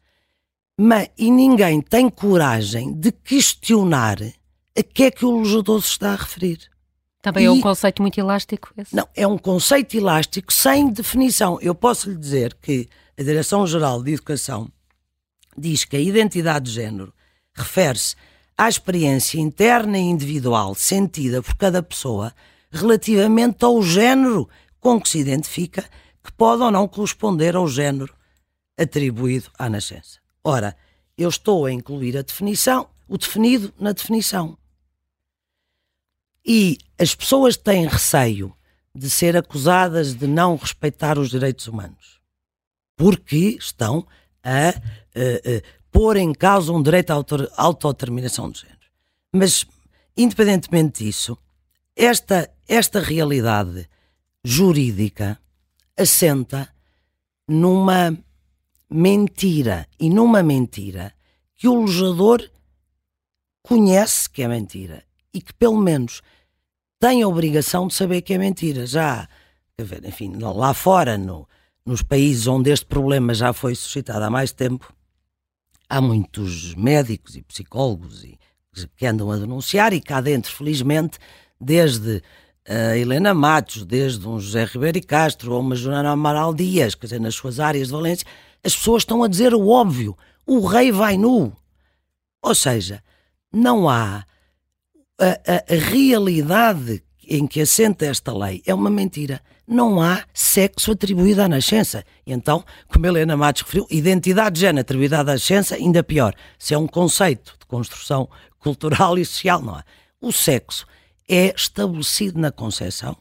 E: Mas, e ninguém tem coragem de questionar a que é que o legislador se está a referir.
B: Também é um
E: E-
B: conceito muito elástico. Esse.
E: Não, é um conceito elástico sem definição. Eu posso lhe dizer que a Direção-Geral de Educação diz que a identidade de género refere-se à experiência interna e individual sentida por cada pessoa relativamente ao género com que se identifica, que pode ou não corresponder ao género atribuído à nascença. Ora, eu estou a incluir a definição, o definido na definição. E as pessoas têm receio de ser acusadas de não respeitar os direitos humanos, porque estão a, eh, eh, pôr em causa um direito à autodeterminação de género. Mas, independentemente disso, esta, esta realidade jurídica assenta numa mentira e numa mentira que o legislador conhece que é mentira e que pelo menos tem a obrigação de saber que é mentira. Já, enfim, lá fora, no, nos países onde este problema já foi suscitado há mais tempo, há muitos médicos e psicólogos e, que andam a denunciar e cá dentro, felizmente, desde a Helena Matos, desde um José Ribeiro e Castro ou uma Joana Amaral Dias, quer dizer, nas suas áreas de Valência, as pessoas estão a dizer o óbvio: o rei vai nu. Ou seja, não há a, a- a realidade em que assenta esta lei é uma mentira. Não há sexo atribuído à nascença. E então, como Helena Matos referiu, identidade de género atribuída à nascença, ainda pior. Se é um conceito de construção cultural e social, não há. O sexo é estabelecido na concepção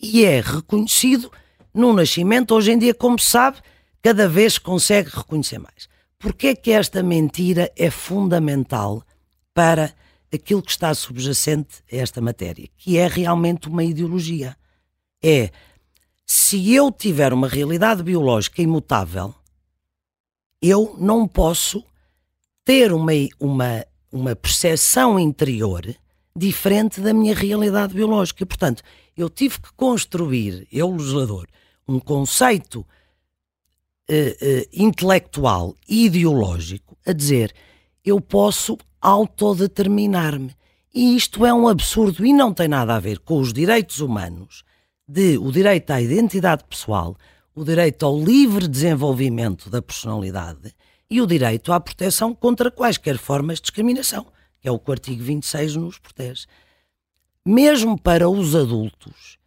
E: e é reconhecido no nascimento. Hoje em dia, como se sabe, cada vez se consegue reconhecer mais. Porquê é que esta mentira é fundamental para aquilo que está subjacente a esta matéria, que é realmente uma ideologia? É, se eu tiver uma realidade biológica imutável, eu não posso ter uma, uma, uma percepção interior diferente da minha realidade biológica. Portanto, eu tive que construir, eu, legislador, um conceito eh, eh, intelectual e ideológico a dizer eu posso autodeterminar-me. E isto é um absurdo e não tem nada a ver com os direitos humanos, de o direito à identidade pessoal, o direito ao livre desenvolvimento da personalidade e o direito à proteção contra quaisquer formas de discriminação, que é o que o artigo 26 nos protege. Mesmo para os adultos,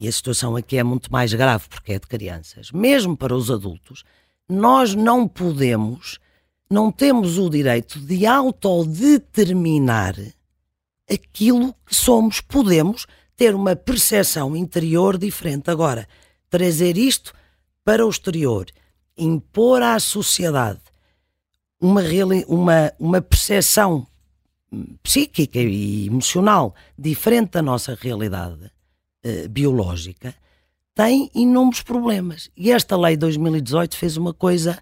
E: e a situação aqui é muito mais grave porque é de crianças, mesmo para os adultos, nós não podemos, não temos o direito de autodeterminar aquilo que somos. Podemos ter uma percepção interior diferente. Agora, trazer isto para o exterior, impor à sociedade uma, uma, uma percepção psíquica e emocional diferente da nossa realidade uh, biológica, tem inúmeros problemas. E esta lei de 2018 fez uma coisa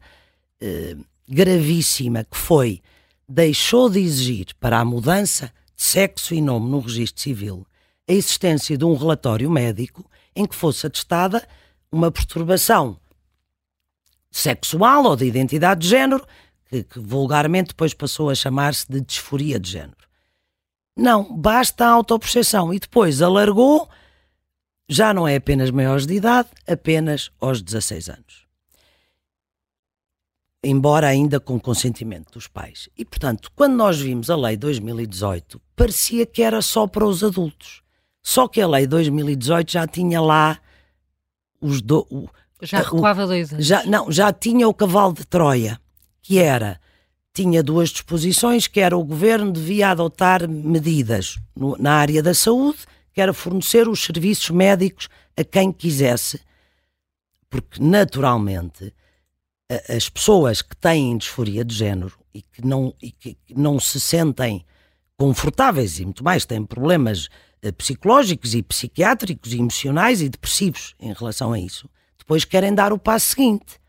E: uh, gravíssima, que foi deixou de exigir para a mudança de sexo e nome no registro civil a existência de um relatório médico em que fosse atestada uma perturbação sexual ou de identidade de género, que, que vulgarmente depois passou a chamar-se de disforia de género. Não, basta a autoperceção e depois alargou, já não é apenas maiores de idade, apenas aos 16 anos. Embora ainda com consentimento dos pais. E, portanto, quando nós vimos a lei 2018, parecia que era só para os adultos. Só que a lei 2018 já tinha lá os do, o,
B: já recuava o, dois anos.
E: Já, não, já tinha o cavalo de Troia, que era tinha duas disposições, que era o governo devia adotar medidas no, na área da saúde, que era fornecer os serviços médicos a quem quisesse, porque naturalmente as pessoas que têm disforia de género e que não, e que não se sentem confortáveis e muito mais têm problemas eh, psicológicos e psiquiátricos e emocionais e depressivos em relação a isso, depois querem dar o passo seguinte.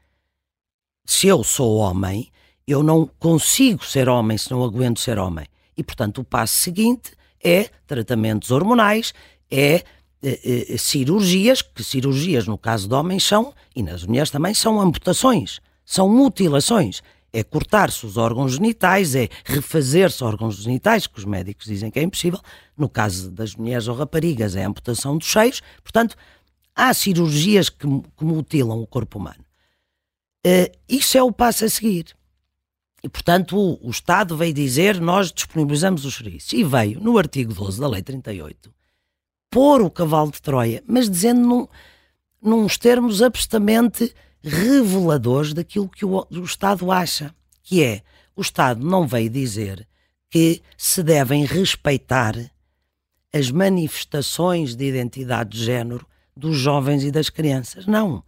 E: Se eu sou homem, eu não consigo ser homem se não aguento ser homem. E, portanto, o passo seguinte é tratamentos hormonais, é, é, é cirurgias, que cirurgias no caso de homens são, e nas mulheres também, são amputações, são mutilações é cortar-se os órgãos genitais, é refazer-se órgãos genitais, que os médicos dizem que é impossível. No caso das mulheres ou raparigas, é a amputação dos seios. Portanto, há cirurgias que, que mutilam o corpo humano. Uh, isso é o passo a seguir. E, portanto, o, o, Estado veio dizer nós disponibilizamos os serviços. E veio, no artigo 12 da Lei 38, pôr o cavalo de Troia, mas dizendo num, nos termos absolutamente reveladores daquilo que o, o Estado acha, que é o Estado não veio dizer que se devem respeitar as manifestações de identidade de género dos jovens e das crianças. Não.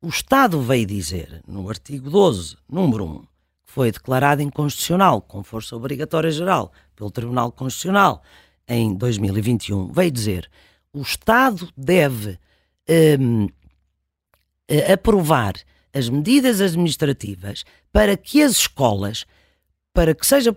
E: O Estado veio dizer, no artigo 12, número 1, que foi declarado inconstitucional, com força obrigatória geral, pelo Tribunal Constitucional, em 2021, veio dizer o Estado deve hum, aprovar as medidas administrativas para que as escolas, para que seja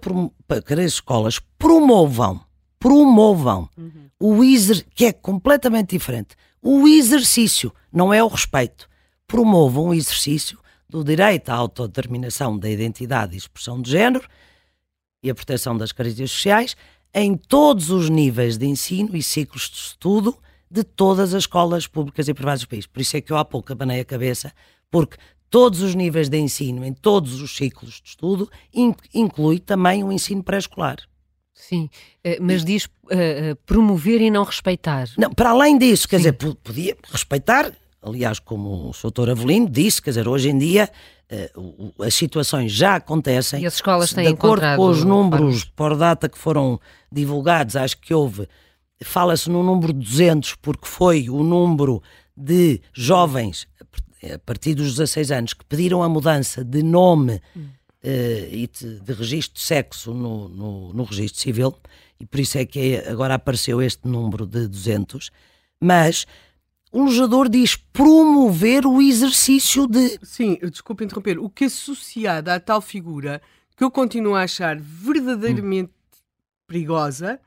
E: para que as escolas promovam, promovam uhum. o exer, que é completamente diferente. O exercício não é o respeito. Promovam o exercício do direito à autodeterminação da identidade e expressão de género e a proteção das características sociais em todos os níveis de ensino e ciclos de estudo de todas as escolas públicas e privadas do país. Por isso é que eu há pouco abanei a cabeça, porque todos os níveis de ensino, em todos os ciclos de estudo, inclui também o ensino pré-escolar.
B: Sim, eh, mas diz uh, promover e não respeitar.
E: Não, para além disso, quer Sim. dizer, podia respeitar, aliás, como o Sr. Avelino disse, quer dizer, hoje em dia uh, as situações já acontecem.
B: E as escolas têm
E: De acordo com os números por data que foram divulgados, acho que houve fala-se no número 200 porque foi o número de jovens a partir dos 16 anos que pediram a mudança de nome uh, e de, de, registro de sexo no, no, no, registro civil e por isso é que agora apareceu este número de 200 mas o legislador diz promover o exercício de...
C: Sim, desculpe interromper, o que associado à tal figura que eu continuo a achar verdadeiramente hum. perigosa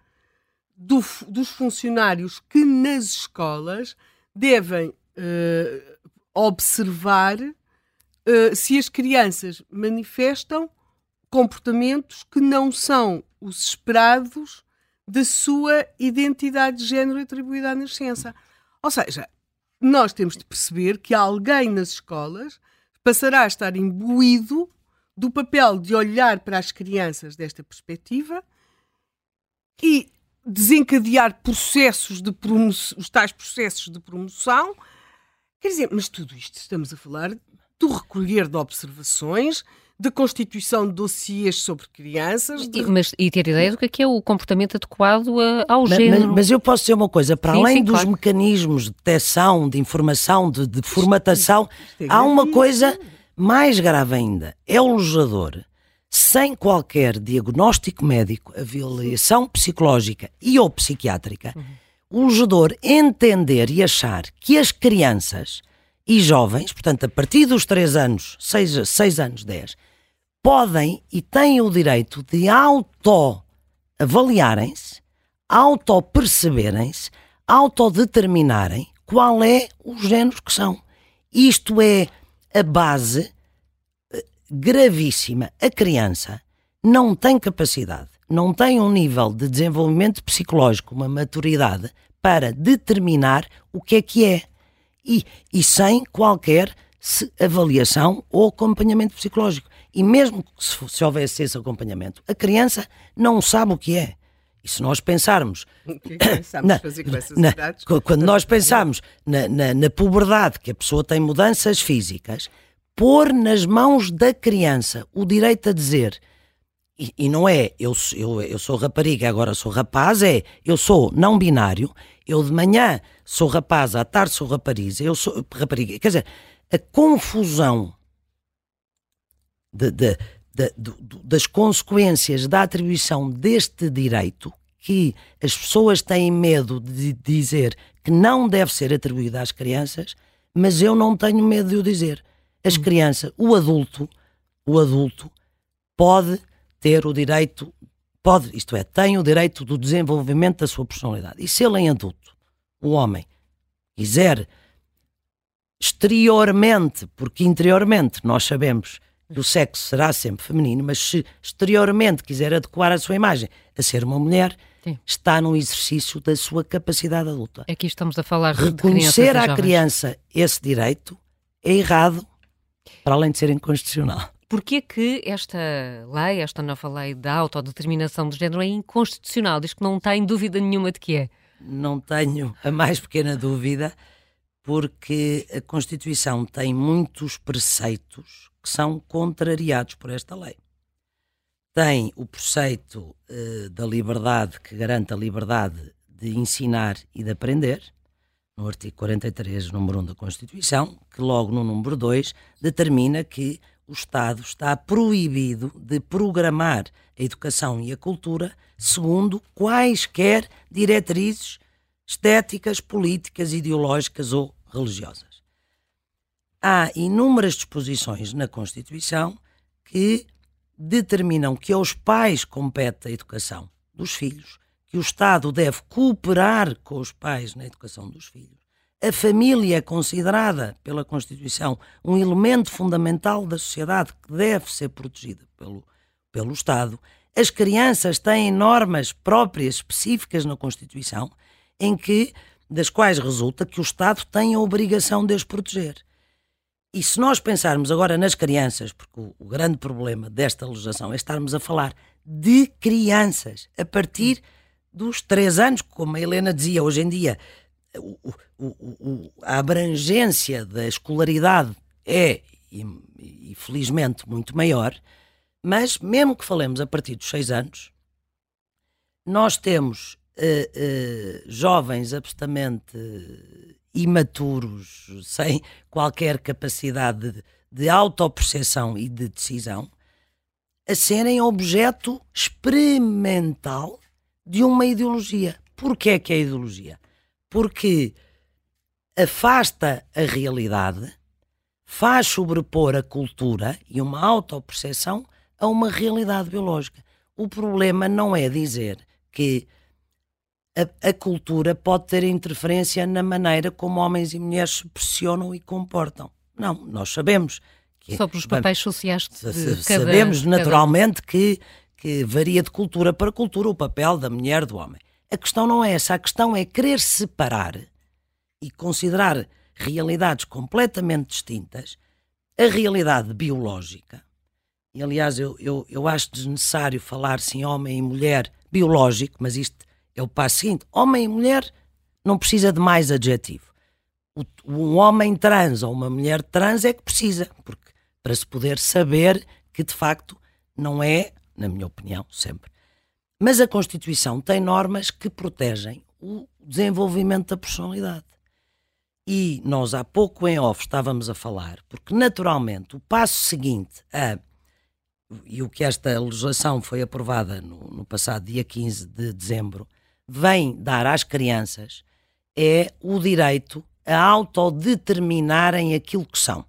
C: do, dos funcionários que nas escolas devem uh, observar uh, se as crianças manifestam comportamentos que não são os esperados da sua identidade de género atribuída à nascença. Ou seja, nós temos de perceber que alguém nas escolas passará a estar imbuído do papel de olhar para as crianças desta perspectiva e desencadear processos de promoção, os tais processos de promoção. Quer dizer, mas tudo isto estamos a falar do recolher de observações, da constituição de dossiês sobre crianças.
B: De... Mas, e ter ideia do que é, é o comportamento adequado a, ao
E: mas,
B: género.
E: Mas, mas, eu posso dizer uma coisa: para sim, além sim, dos claro. mecanismos de detecção, de informação, de, de formatação, é há uma coisa mais grave ainda: é o legislador sem qualquer diagnóstico médico, avaliação psicológica e ou psiquiátrica, uhum. o legislador entender e achar que as crianças e jovens, portanto, a partir dos 3 anos, 6, 6 anos, 10, podem e têm o direito de auto-avaliarem-se, auto-perceberem-se, autodeterminarem qual é o género que são. Isto é a base gravíssima. A criança não tem capacidade, não tem um nível de desenvolvimento psicológico, uma maturidade para determinar o que é que é. E, e sem qualquer avaliação ou acompanhamento psicológico. E mesmo se, se houvesse esse acompanhamento, a criança não sabe o que é. E se nós pensarmos. *laughs*
C: O que é pensamos na, fazer com essas
E: na,
C: idades?
E: Quando nós pensamos na, na, na puberdade, que a pessoa tem mudanças físicas, pôr nas mãos da criança o direito a dizer. E, e não é eu, eu, eu sou rapariga, agora sou rapaz, é eu sou não binário, eu de manhã sou rapaz, à tarde sou rapariga, eu sou rapariga. Quer dizer, a confusão de, de, de, das consequências da atribuição deste direito que as pessoas têm medo de dizer que não deve ser atribuído às crianças, mas eu não tenho medo de o dizer. As hum. crianças, o adulto, o adulto pode ter o direito, pode, isto é, tem o direito do desenvolvimento da sua personalidade. E se ele em adulto, o homem, quiser exteriormente, porque interiormente nós sabemos que o sexo será sempre feminino, mas se exteriormente quiser adequar a sua imagem a ser uma mulher, Sim. está num exercício da sua capacidade adulta.
B: Aqui estamos a falar
E: de Reconhecer à criança esse direito é errado, para além de ser inconstitucional.
B: Porquê que esta lei, esta nova lei da autodeterminação de género é inconstitucional? Diz que não tem dúvida nenhuma de que é.
E: Não tenho a mais pequena dúvida, porque a Constituição tem muitos preceitos que são contrariados por esta lei. Tem o preceito uh, da liberdade, que garante a liberdade de ensinar e de aprender, no artigo 43, número 1 da Constituição, que logo no número 2 determina que o Estado está proibido de programar a educação e a cultura segundo quaisquer diretrizes estéticas, políticas, ideológicas ou religiosas. Há inúmeras disposições na Constituição que determinam que aos pais compete a educação dos filhos, que o Estado deve cooperar com os pais na educação dos filhos. A família é considerada pela Constituição um elemento fundamental da sociedade que deve ser protegida pelo, pelo Estado. As crianças têm normas próprias, específicas na Constituição, em que, das quais resulta que o Estado tem a obrigação de as proteger. E se nós pensarmos agora nas crianças, porque o, grande problema desta legislação é estarmos a falar de crianças a partir dos três anos, como a Helena dizia, hoje em dia o, o, a abrangência da escolaridade é, e, e, felizmente, muito maior, mas mesmo que falemos a partir dos seis anos, nós temos uh, uh, jovens absolutamente imaturos, sem qualquer capacidade de, de autoperceção e de decisão, a serem objeto experimental de uma ideologia. Porquê é que é ideologia? Porque afasta a realidade, faz sobrepor a cultura e uma autoperceção a uma realidade biológica. O problema não é dizer que a, a, cultura pode ter interferência na maneira como homens e mulheres se pressionam e comportam. Não, nós sabemos.
B: Que, Sobre os papéis sociais de
E: cada, Sabemos naturalmente que, que varia de cultura para cultura o papel da mulher do homem. A questão não é essa, a questão é querer separar e considerar realidades completamente distintas a realidade biológica. E aliás, eu, eu, eu acho desnecessário falar sim homem e mulher biológico, mas isto é o passo seguinte. Homem e mulher não precisa de mais adjetivo. O, um homem trans ou uma mulher trans é que precisa, porque para se poder saber que de facto não é, na minha opinião, sempre. Mas a Constituição tem normas que protegem o desenvolvimento da personalidade. E nós há pouco em off estávamos a falar, porque naturalmente o passo seguinte a e o que esta legislação foi aprovada no, no passado dia 15 de dezembro, vem dar às crianças é o direito a autodeterminarem aquilo que são.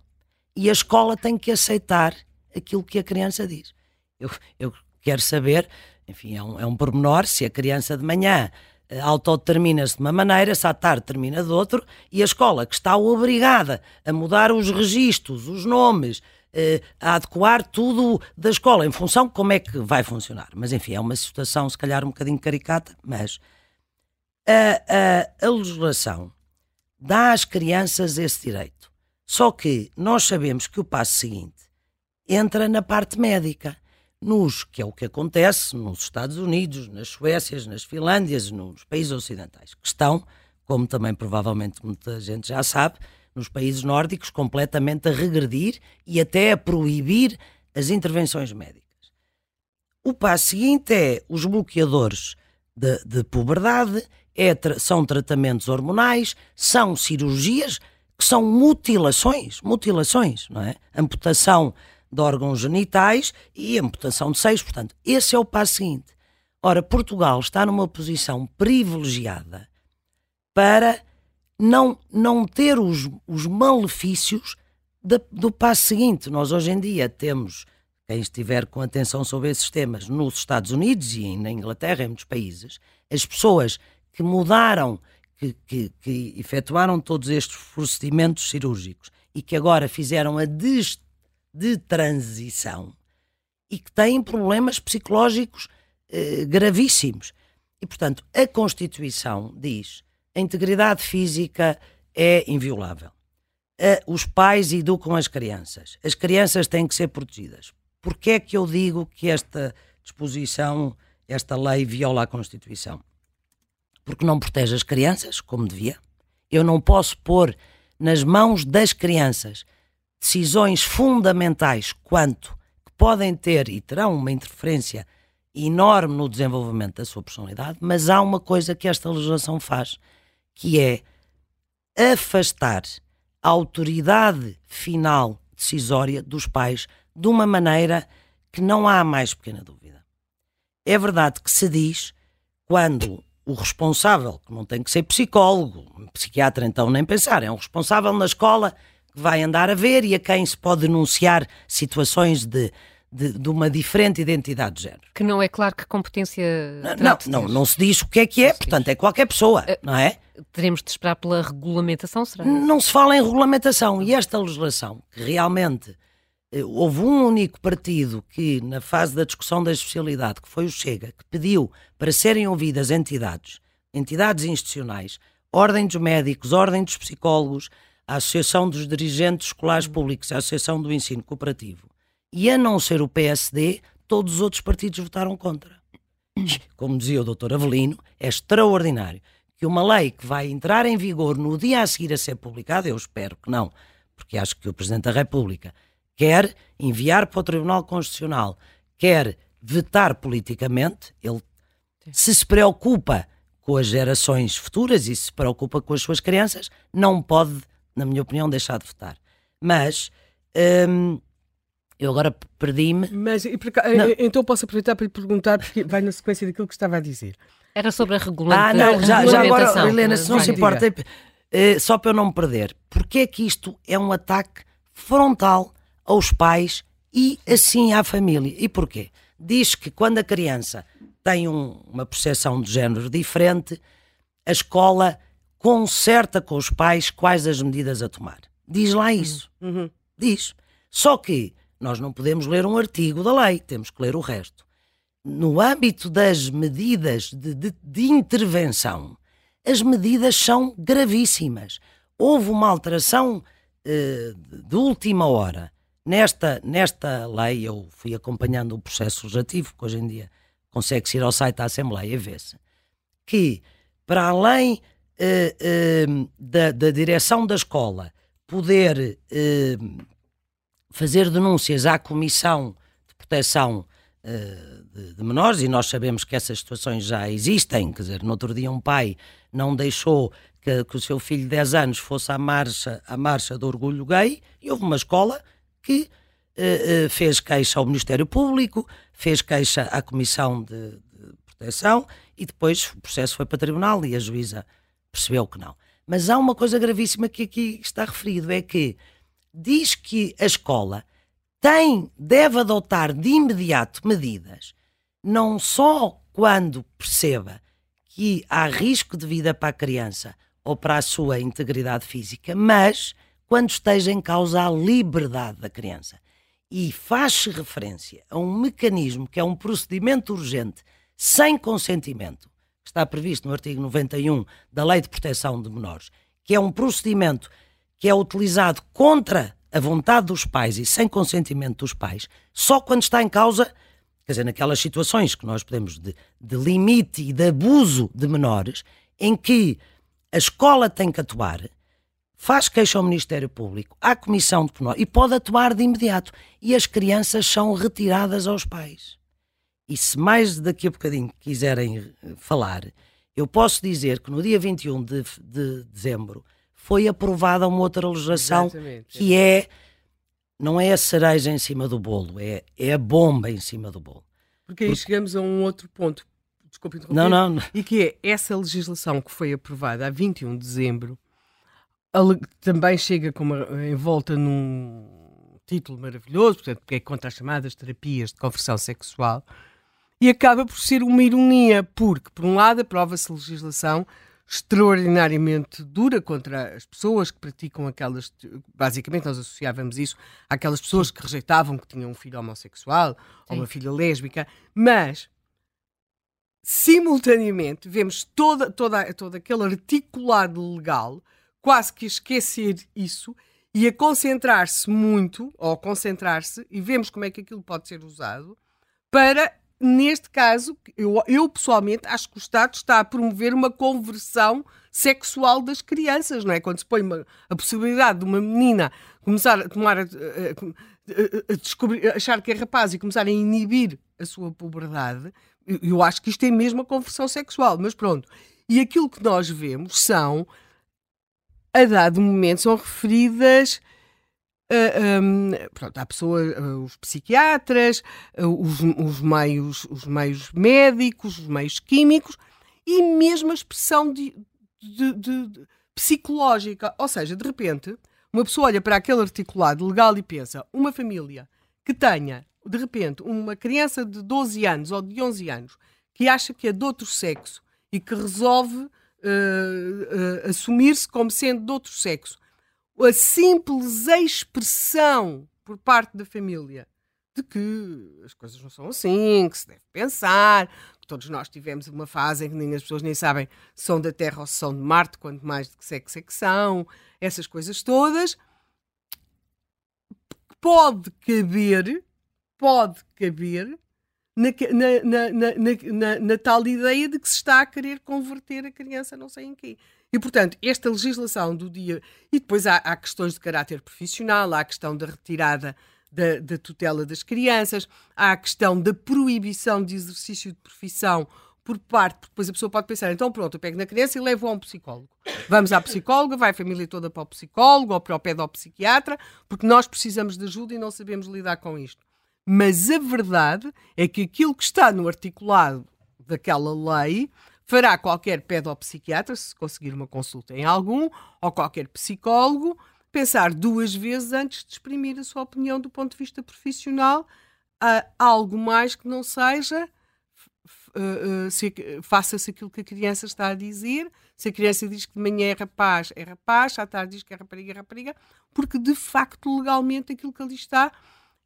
E: E a escola tem que aceitar aquilo que a criança diz. Eu, eu quero saber, enfim, é um, é um pormenor, se a criança de manhã eh, autodetermina-se de uma maneira, se à tarde termina de outro, e a escola que está obrigada a mudar os registros, os nomes, eh, a adequar tudo da escola em função de como é que vai funcionar. Mas enfim, é uma situação se calhar um bocadinho caricata, mas a, a, a legislação dá às crianças esse direito. Só que nós sabemos que o passo seguinte entra na parte médica, nos que é o que acontece nos Estados Unidos, nas Suécias, nas Finlândias, nos países ocidentais, que estão, como também provavelmente muita gente já sabe, nos países nórdicos completamente a regredir e até a proibir as intervenções médicas. O passo seguinte é os bloqueadores de, de puberdade, é, são tratamentos hormonais, são cirurgias que são mutilações, mutilações, não é? Amputação de órgãos genitais e amputação de seios. Portanto, esse é o passo seguinte. Ora, Portugal está numa posição privilegiada para não, não ter os, os malefícios do passo seguinte. Nós hoje em dia temos, quem estiver com atenção sobre esses temas, nos Estados Unidos e na Inglaterra, em muitos países, as pessoas que mudaram, que, que, que efetuaram todos estes procedimentos cirúrgicos e que agora fizeram a des de transição e que têm problemas psicológicos eh, gravíssimos. E, portanto, a Constituição diz a integridade física é inviolável. Eh, os pais educam as crianças. As crianças têm que ser protegidas. Porquê é que eu digo que esta disposição, esta lei viola a Constituição? Porque não protege as crianças, como devia. Eu não posso pôr nas mãos das crianças decisões fundamentais quanto que podem ter e terão uma interferência enorme no desenvolvimento da sua personalidade, mas há uma coisa que esta legislação faz, que é afastar a autoridade final decisória dos pais de uma maneira que não há mais pequena dúvida. É verdade que se diz quando o responsável, que não tem que ser psicólogo, psiquiatra então nem pensar, é um responsável na escola vai andar a ver e a quem se pode denunciar situações de, de, de, uma diferente identidade de género.
B: Que não é claro que competência.
E: Não, não, não, se diz o que é que é, portanto, é qualquer pessoa, uh, não é?
B: Teremos de esperar pela regulamentação, será?
E: Não se fala em regulamentação e esta legislação, que realmente eh, houve um único partido que, na fase da discussão da especialidade, que foi o Chega, que pediu para serem ouvidas entidades, entidades institucionais, ordem dos médicos, ordem dos psicólogos, a Associação dos Dirigentes Escolares Públicos, a Associação do Ensino Cooperativo, e a não ser o PSD, todos os outros partidos votaram contra. Como dizia o Dr. Avelino, é extraordinário que uma lei que vai entrar em vigor no dia a seguir a ser publicada, eu espero que não, porque acho que o Presidente da República quer enviar para o Tribunal Constitucional, quer vetar politicamente, ele se se preocupa com as gerações futuras e se preocupa com as suas crianças, não pode na minha opinião, deixar de votar. Mas hum, eu agora perdi-me.
C: Mas então posso aproveitar para lhe perguntar, porque vai na sequência daquilo que estava a dizer.
B: Era sobre a regulamentação.
E: Ah, não, já, já agora, Helena, se não se importa, uh, só para eu não me perder, porque é que isto é um ataque frontal aos pais e assim à família? E porquê? Diz que quando a criança tem um, uma percepção de género diferente, a escola conserta com os pais quais as medidas a tomar. Diz lá isso. Uhum. uhum. Diz. Só que nós não podemos ler um artigo da lei, temos que ler o resto. No âmbito das medidas de, de, de intervenção, as medidas são gravíssimas. Houve uma alteração eh, de última hora nesta, nesta lei. Eu fui acompanhando o processo legislativo, que hoje em dia consegue-se ir ao site da Assembleia e ver-se, que para além uh, da, da, direção da escola poder uh, fazer denúncias à Comissão de Proteção de, de, Menores, e nós sabemos que essas situações já existem, quer dizer, no outro dia um pai não deixou que, que o seu filho de 10 anos fosse à marcha, à marcha do orgulho gay, e houve uma escola que fez queixa ao Ministério Público, fez queixa à Comissão de, de Proteção e depois o processo foi para o Tribunal e a juíza percebeu que não. Mas há uma coisa gravíssima que aqui está referido, é que diz que a escola tem, deve adotar de imediato medidas, não só quando perceba que há risco de vida para a criança ou para a sua integridade física, mas quando esteja em causa a liberdade da criança. E faz-se referência a um mecanismo que é um procedimento urgente sem consentimento, está previsto no artigo 91 da Lei de Proteção de Menores, que é um procedimento que é utilizado contra a vontade dos pais e sem consentimento dos pais, só quando está em causa, quer dizer, naquelas situações que nós podemos de, de limite e de abuso de menores, em que a escola tem que atuar, faz queixa ao Ministério Público, à Comissão de Penal e pode atuar de imediato. E as crianças são retiradas aos pais. E se mais daqui a bocadinho quiserem eh, falar, eu posso dizer que no dia 21 de, de dezembro foi aprovada uma outra legislação Exatamente. que é não é a cereja em cima do bolo, é, é a bomba em cima do bolo.
C: Porque aí Porque... chegamos a um outro ponto, desculpe interromper,
E: não, não, não.
C: e que é essa legislação que foi aprovada a 21 de dezembro também chega como envolta num título maravilhoso, portanto, porque é contra as chamadas terapias de conversão sexual, e acaba por ser uma ironia, porque, por um lado, aprova-se legislação extraordinariamente dura contra as pessoas que praticam aquelas. Basicamente, nós associávamos isso àquelas pessoas que rejeitavam que tinham um filho homossexual Sim. ou uma filha lésbica, mas simultaneamente vemos toda, toda, todo aquele articulado legal quase que esquecer isso e a concentrar-se muito, ou concentrar-se, e vemos como é que aquilo pode ser usado, para, neste caso, eu, eu pessoalmente acho que o Estado está a promover uma conversão sexual das crianças, não é? Quando se põe uma, a possibilidade de uma menina começar a tomar a, a, a, descobrir, achar que é rapaz e começar a inibir a sua puberdade, eu, eu acho que isto é mesmo a conversão sexual, mas pronto. E aquilo que nós vemos são a dado momento são referidas uh, um, pronto, à pessoa, uh, os psiquiatras, uh, os, os, meios, os meios médicos, os meios químicos e mesmo a expressão de, de, de, de, psicológica. Ou seja, de repente, uma pessoa olha para aquele articulado legal e pensa: uma família que tenha, de repente, uma criança de 12 anos ou de 11 anos que acha que é de outro sexo e que resolve assumir-se como sendo de outro sexo. A simples expressão por parte da família de que as coisas não são assim, que se deve pensar, que todos nós tivemos uma fase em que nem as pessoas nem sabem se são da Terra ou se são de Marte, quanto mais de que sexo é que são, essas coisas todas, pode caber, pode caber na, na, na, na, tal ideia de que se está a querer converter a criança não sei em quê. E, portanto, esta legislação do dia. E depois há, há questões de caráter profissional, há a questão da retirada da, da, tutela das crianças, há a questão da proibição de exercício de profissão por parte, porque depois a pessoa pode pensar, então pronto, eu pego na criança e levo a um psicólogo. Vamos à psicóloga, vai a família toda para o psicólogo ou para o pedopsiquiatra, porque nós precisamos de ajuda e não sabemos lidar com isto. Mas a verdade é que aquilo que está no articulado daquela lei fará qualquer pedopsiquiatra, se conseguir uma consulta em algum, ou qualquer psicólogo, pensar duas vezes antes de exprimir a sua opinião do ponto de vista profissional a algo mais que não seja uh, uh, se, faça-se aquilo que a criança está a dizer. Se a criança diz que de manhã é rapaz, é rapaz, à tarde diz que é rapariga, é rapariga, porque de facto legalmente aquilo que ali está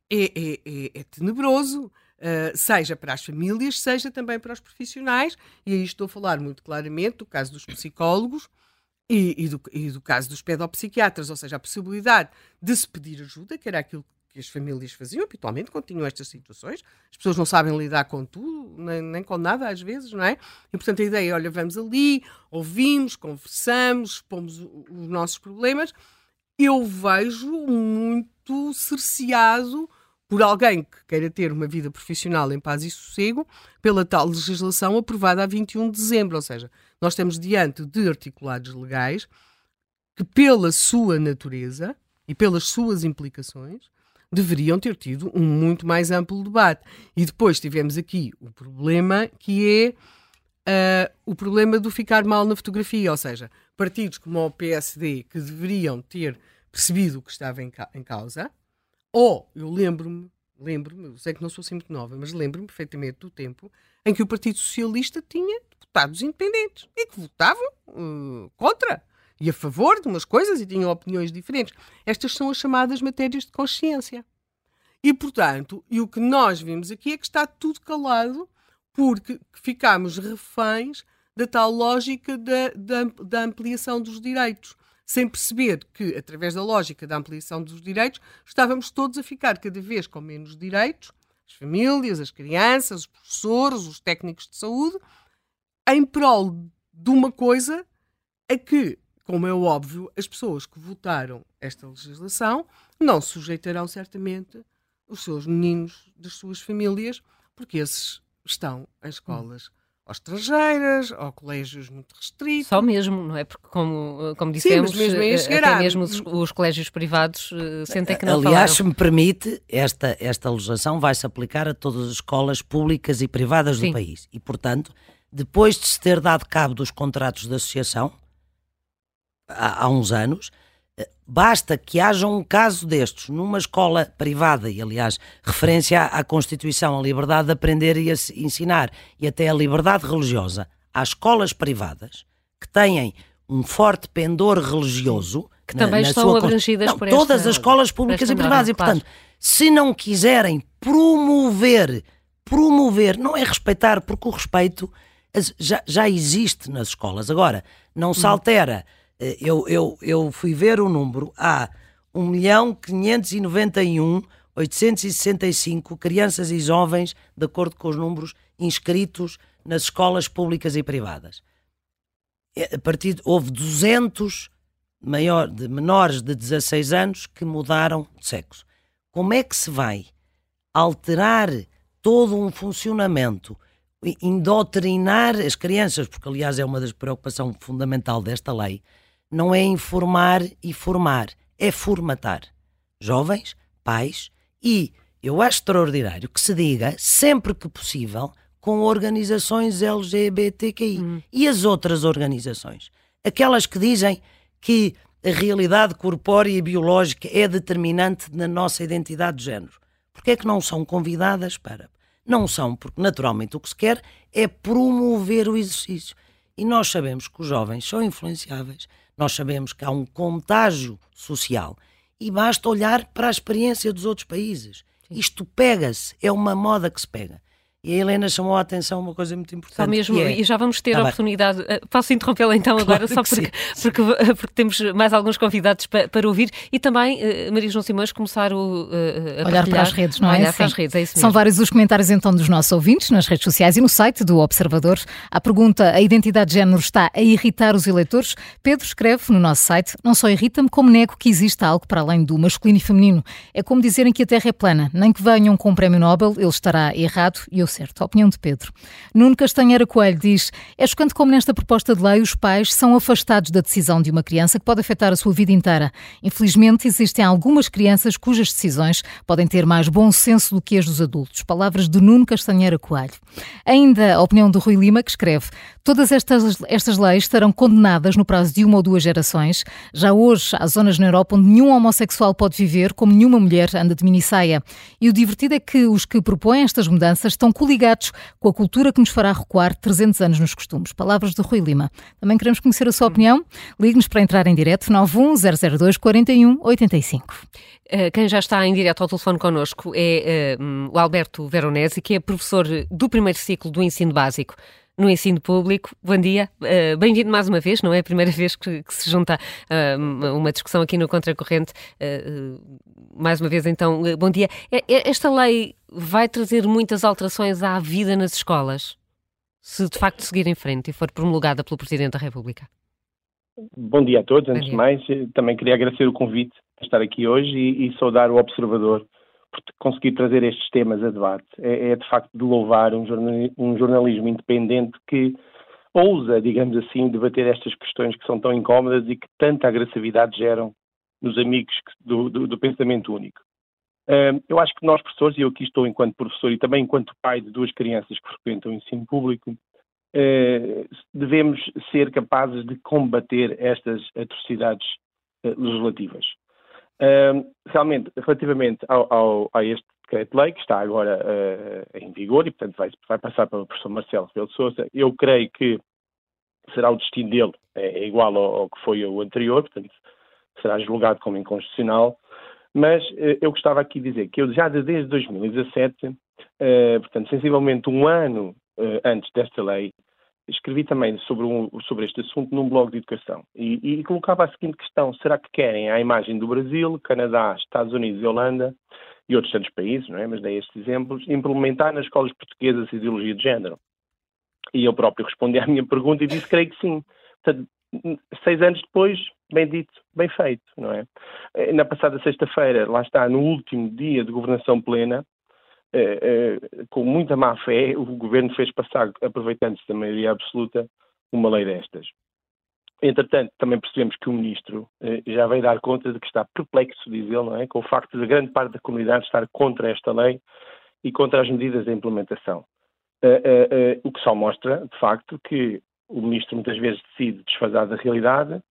C: é, é, é, é tenebroso. Uh, seja para as famílias, seja também para os profissionais, e aí estou a falar muito claramente do caso dos psicólogos e, e, do, e, do, caso dos pedopsiquiatras, ou seja, a possibilidade de se pedir ajuda, que era aquilo que as famílias faziam habitualmente quando tinham estas situações. As pessoas não sabem lidar com tudo, nem, nem com nada às vezes, não é? E portanto a ideia é, olha, vamos ali, ouvimos, conversamos, expomos os nossos problemas. Eu vejo muito cerceado por alguém que queira ter uma vida profissional em paz e sossego, pela tal legislação aprovada a 21 de dezembro. Ou seja, nós estamos diante de articulados legais que, pela sua natureza e pelas suas implicações, deveriam ter tido um muito mais amplo debate. E depois tivemos aqui o problema que é uh, o problema do ficar mal na fotografia, ou seja, partidos como o PSD que deveriam ter percebido o que estava em, ca em causa, ou eu lembro-me, lembro-me, sei que não sou assim muito nova, mas lembro-me perfeitamente do tempo em que o Partido Socialista tinha deputados independentes e que votavam uh, contra e a favor de umas coisas e tinham opiniões diferentes. Estas são as chamadas matérias de consciência. E, portanto, e o que nós vimos aqui é que está tudo calado porque ficámos reféns da tal lógica da, da, da ampliação dos direitos sem perceber que, através da lógica da ampliação dos direitos, estávamos todos a ficar cada vez com menos direitos, as famílias, as crianças, os professores, os técnicos de saúde, em prol de uma coisa a que como é óbvio, as pessoas que votaram esta legislação não sujeitarão certamente os seus meninos das suas famílias, porque esses estão em escolas ou estrangeiras, ou colégios muito restritos.
B: Só mesmo, não é? Porque, como, como dissemos, Sim, mesmo eh, até mesmo os, os, colégios privados uh, sentem que não
E: Aliás,
B: falaram.
E: se me permite, esta, esta legislação vai se aplicar a todas as escolas públicas e privadas Sim. do país. E, portanto, depois de se ter dado cabo dos contratos de associação, há, há uns anos, eh, basta que haja um caso destes numa escola privada, e aliás, referência à, Constituição, a liberdade de aprender e ensinar, e até a liberdade religiosa, há escolas privadas que têm um forte pendor religioso.
B: Que na, também na estão abrangidas
E: não,
B: por
E: Todas esta, as escolas públicas e privadas. e, portanto, claro. se não quiserem promover, promover, não é respeitar, porque o respeito já, já existe nas escolas. Agora, não se hum. altera. Hum eu, eu, eu fui ver o número, há 1 milhão 591 865 crianças e jovens, de acordo com os números inscritos nas escolas públicas e privadas. Eh, a partir de, houve 200 maior, de menores de 16 anos que mudaram de sexo. Como é que se vai alterar todo um funcionamento, indoutrinar as crianças, porque aliás é uma das preocupações fundamental desta lei, não é informar e formar, é formatar. Jovens, pais e eu acho extraordinário que se diga, sempre que possível, com organizações LGBTQI uhum. e as outras organizações. Aquelas que dizem que a realidade corpórea e biológica é determinante na nossa identidade de género. Porquê é que não são convidadas para? Não são, porque naturalmente o que se quer é promover o exercício. E nós sabemos que os jovens são influenciáveis nós sabemos que há um contágio social e basta olhar para a experiência dos outros países. Isto pega-se, é uma moda que se pega. E a Helena chamou a atenção uma coisa muito importante. Só
B: mesmo,
E: é...
B: e já vamos ter tá a oportunidade. Eh, posso interrompê-la então agora, claro só porque, porque, eh, porque, temos mais alguns convidados para, para ouvir e também uh, Maria João Simões começar o, uh,
A: a olhar para as redes, não é?
B: Olhar para as redes, é isso mesmo.
A: São vários os comentários então dos nossos ouvintes nas redes sociais e no site do Observador. A pergunta: a identidade de género está a irritar os eleitores? Pedro escreve no nosso site: não só irrita-me, como nego que exista algo para além do masculino e feminino. É como dizerem que a Terra é plana, nem que venham com o prémio Nobel, ele estará errado e eu certo. A opinião de Pedro. Nuno Castanheira Coelho diz: É chocante como nesta proposta de lei os pais são afastados da decisão de uma criança que pode afetar a sua vida inteira. Infelizmente, existem algumas crianças cujas decisões podem ter mais bom senso do que as dos adultos. Palavras de Nuno Castanheira Coelho. Ainda a opinião do Rui Lima, que escreve: Todas estas, estas leis estarão condenadas no prazo de uma ou duas gerações. Já hoje há zonas na Europa onde nenhum homossexual pode viver, como nenhuma mulher anda de minissaia. E o divertido é que os que propõem estas mudanças estão coligados com a cultura que nos fará recuar 300 anos nos costumes. Palavras de Rui Lima. Também queremos conhecer a sua opinião. Ligue-nos para entrar em direto 91002 4185.
B: Quem já está em direto ao telefone connosco é uh, o Alberto Veronese, que é professor do primeiro ciclo do ensino básico no ensino público. Bom dia, uh, bem-vindo mais uma vez, não é a primeira *laughs* vez que, que se junta uh, uma discussão aqui no Contracorrente. Uh, mais uma vez, então, bom dia. Esta lei vai trazer muitas alterações à vida nas escolas, se de facto seguir em frente e for promulgada pelo Presidente da República?
F: Bom dia a todos. Antes de mais, também queria agradecer o convite para estar aqui hoje e, e saudar o observador conseguir trazer estes temas a debate. É, é de facto de louvar um, um jornalismo independente que ousa, digamos assim, debater estas questões que são tão incómodas e que tanta agressividade geram nos amigos do, do, do pensamento único. eu acho que nós, professores, e eu aqui estou enquanto professor e também enquanto pai de duas crianças que frequentam o ensino público, eh, devemos ser capazes de combater estas atrocidades eh, realmente, relativamente ao, ao, a este decreto-lei, que está agora uh, em vigor e, portanto, vai, vai passar para o professor Marcelo Rebelo de Sousa, eu creio que será o destino dele é, é igual ao, ao, que foi o anterior, portanto, será julgado como inconstitucional. Mas uh, eu gostava aqui de dizer que eu já desde 2017, uh, portanto, sensivelmente um ano antes desta lei, escrevi também sobre, um, sobre este assunto num blog de educação e, e, colocava a seguinte questão: será que querem a imagem do Brasil, Canadá, Estados Unidos e Holanda e outros tantos países, não é? mas dei estes exemplos, implementar nas escolas portuguesas a ideologia de género? E eu próprio respondi à minha pergunta e disse: creio que sim. Portanto, seis anos depois, bem dito, bem feito, não é? Na passada sexta-feira, lá está, no último dia de governação plena, eh, eh, com muita má fé, o governo fez passar, aproveitando-se da maioria absoluta, uma lei destas. Entretanto, também percebemos que o ministro eh, já veio dar conta de que está perplexo, diz ele, não é? com o facto de grande parte da comunidade estar contra esta lei e contra as medidas de implementação. o que só mostra, de facto, que o ministro muitas vezes decide desfasar da realidade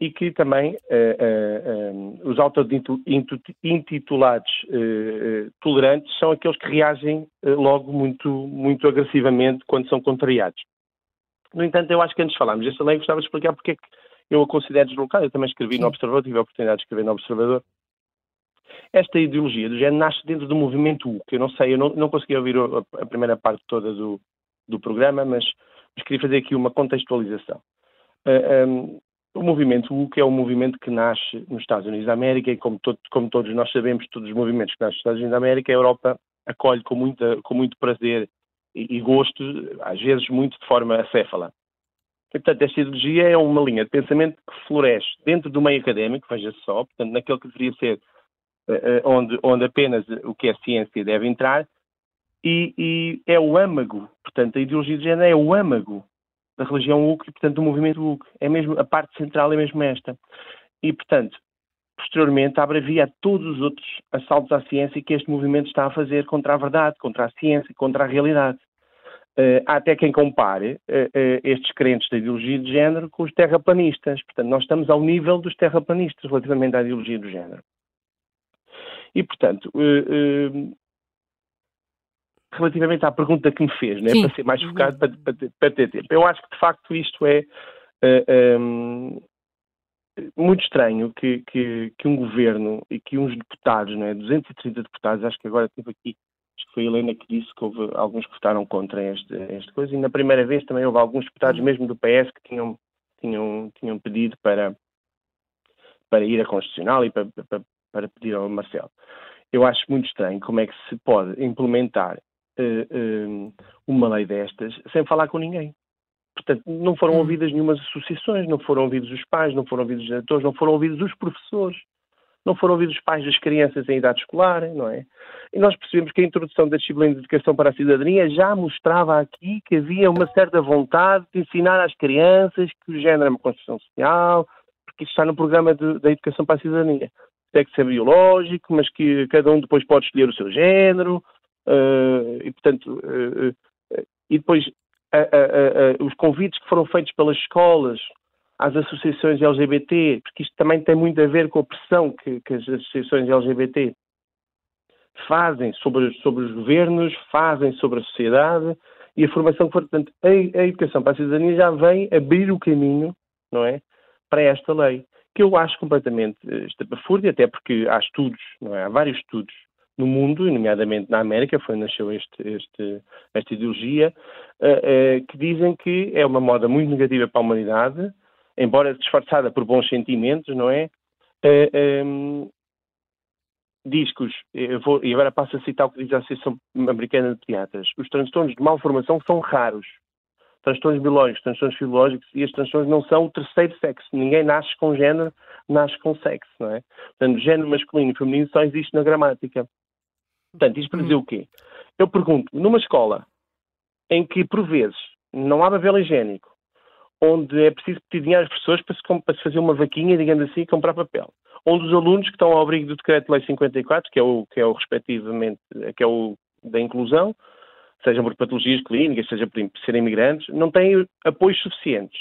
F: e que também uh, uh, um, os auto-intitulados uh, tolerantes são aqueles que reagem logo muito, muito agressivamente quando são contrariados. No entanto, eu acho que antes de falarmos desta lei, gostava de explicar porque é que eu a considero deslocada. Eu também escrevi Sim. no Observador, tive a oportunidade de escrever no Observador. Esta ideologia do género nasce dentro do movimento U, que eu não sei, eu não, não consegui ouvir a, a primeira parte toda do, do programa, mas, mas, queria fazer aqui uma contextualização. Uh, um, o movimento UC é um movimento que nasce nos Estados Unidos da América e, como, todo, como todos nós sabemos, todos os movimentos que nascem nos Estados Unidos da América, a Europa acolhe com, muita, com muito prazer e, e gosto, às vezes muito de forma acéfala. E, portanto, esta ideologia é uma linha de pensamento que floresce dentro do meio académico, veja só, portanto, naquele que deveria ser uh, onde, onde apenas o que é ciência deve entrar, e, e, é o âmago, portanto, a ideologia de género é o âmago da religião UC e, portanto, do movimento UC. É mesmo, a parte central é mesmo esta. E, portanto, posteriormente abre via a todos os outros assaltos à ciência que este movimento está a fazer contra a verdade, contra a ciência, contra a realidade. Uh, há até quem compare uh, uh, estes crentes da ideologia de género com os terraplanistas. Portanto, nós estamos ao nível dos terraplanistas relativamente à ideologia do género. E, portanto, relativamente à pergunta que me fez, né, para ser mais focado, para, para, para, ter tempo. Eu acho que, de facto, isto é uh, eh, um, ehm, muito estranho que, que, que, um governo e que uns deputados, né, 230 deputados, acho que agora teve aqui, acho que foi a Helena que disse que houve alguns que votaram contra este, esta coisa, e na primeira vez também houve alguns deputados, uhum. mesmo do PS, que tinham, tinham, tinham pedido para, para ir a Constitucional e para, para, para pedir ao Marcelo. Eu acho muito estranho como é que se pode implementar uma lei destas sem falar com ninguém. Portanto, não foram hum. ouvidas nenhumas associações, não foram ouvidos os pais, não foram ouvidos os diretores, não foram ouvidos os professores, não foram ouvidos os pais das crianças em idade escolar, não é? E nós percebemos que a introdução da disciplina de educação para a cidadania já mostrava aqui que havia uma certa vontade de ensinar às crianças que o género é uma construção social, porque isso está no programa da educação para a cidadania. Tem que ser biológico, mas que cada um depois pode escolher o seu género, Uh, e, portanto, uh, e depois os convites que foram feitos pelas escolas às associações LGBT, porque isto também tem muito a ver com a pressão que, que as associações LGBT fazem sobre, sobre os governos, fazem sobre a sociedade e a formação que for. Portanto, a, a educação para a cidadania já vem abrir o caminho, não é? Para esta lei, que eu acho completamente estapafúrdia, até porque há estudos, não é? Há vários estudos no mundo, nomeadamente na América, foi onde nasceu este, este, esta ideologia, uh, uh, que dizem que é uma moda muito negativa para a humanidade, embora disfarçada por bons sentimentos, não é? Uh, eh, um, ehm, diz que os, vou, e agora passo a citar o que diz a Associação Americana de Pediatras, os transtornos de malformação são raros. Transtornos biológicos, transtornos fisiológicos, e estes transtornos não são o terceiro sexo. Ninguém nasce com género, nasce com sexo, não é? Portanto, género masculino e feminino só existe na gramática. Portanto, isto para dizer o quê? Eu pergunto, numa escola em que, por vezes, não há papel higiênico, onde é preciso pedir dinheiro às pessoas para se, para se fazer uma vaquinha, digamos assim, e comprar papel. Onde os alunos que estão ao abrigo do Decreto-Lei 54, que é o, que é o respectivamente, que é o da inclusão, seja por patologias clínicas, seja por serem imigrantes, não têm apoios suficientes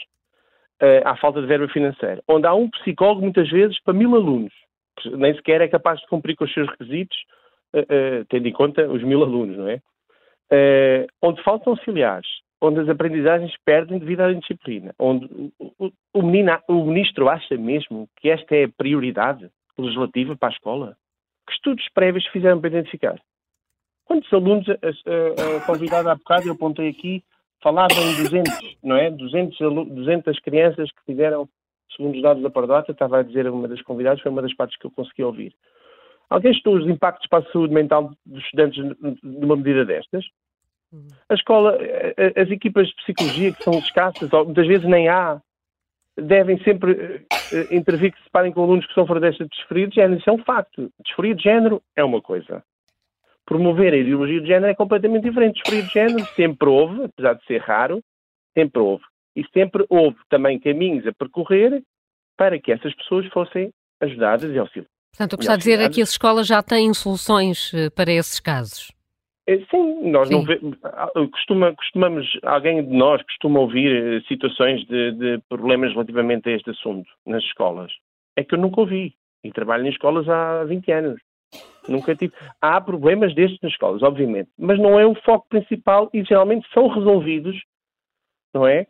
F: uh, à falta de verba financeira. Onde há um psicólogo, muitas vezes, para mil alunos, que nem sequer é capaz de cumprir com os seus requisitos, tendo em conta os mil alunos, não é? onde faltam auxiliares, onde as aprendizagens perdem devido à indisciplina, onde o, o, menino, o ministro acha mesmo que esta é a prioridade legislativa para a escola? Que estudos prévios fizeram para identificar? Quantos alunos, a, a, a convidada há bocado, eu apontei aqui, falava em 200, não é? 200, 200 crianças que tiveram, segundo os dados da Pardota, estava a dizer uma das convidadas, foi uma das partes que eu consegui ouvir. Alguém estudou os impactos para a saúde mental dos estudantes numa medida destas? A escola, as equipas de psicologia, que são escassas, ou muitas vezes nem há, devem sempre uh, intervir que se separem com alunos que são fora desta disforia de género. Isso é um facto. Disforia de género é uma coisa promover a ideologia de género é completamente diferente. Disforia de género sempre houve, apesar de ser raro, sempre houve. E sempre houve também caminhos a percorrer para que essas pessoas fossem ajudadas e auxiliadas.
B: Portanto, o que está a dizer é que as escolas já têm soluções eh, para esses casos.
F: É, sim, nós Sim. não vemos, costuma, costumamos, alguém de nós costuma ouvir eh, situações de, de, problemas relativamente a este assunto nas escolas. É que eu nunca ouvi e trabalho em escolas há 20 anos. Nunca tive. Há problemas destes nas escolas, obviamente, mas não é o foco principal e geralmente são resolvidos, não é?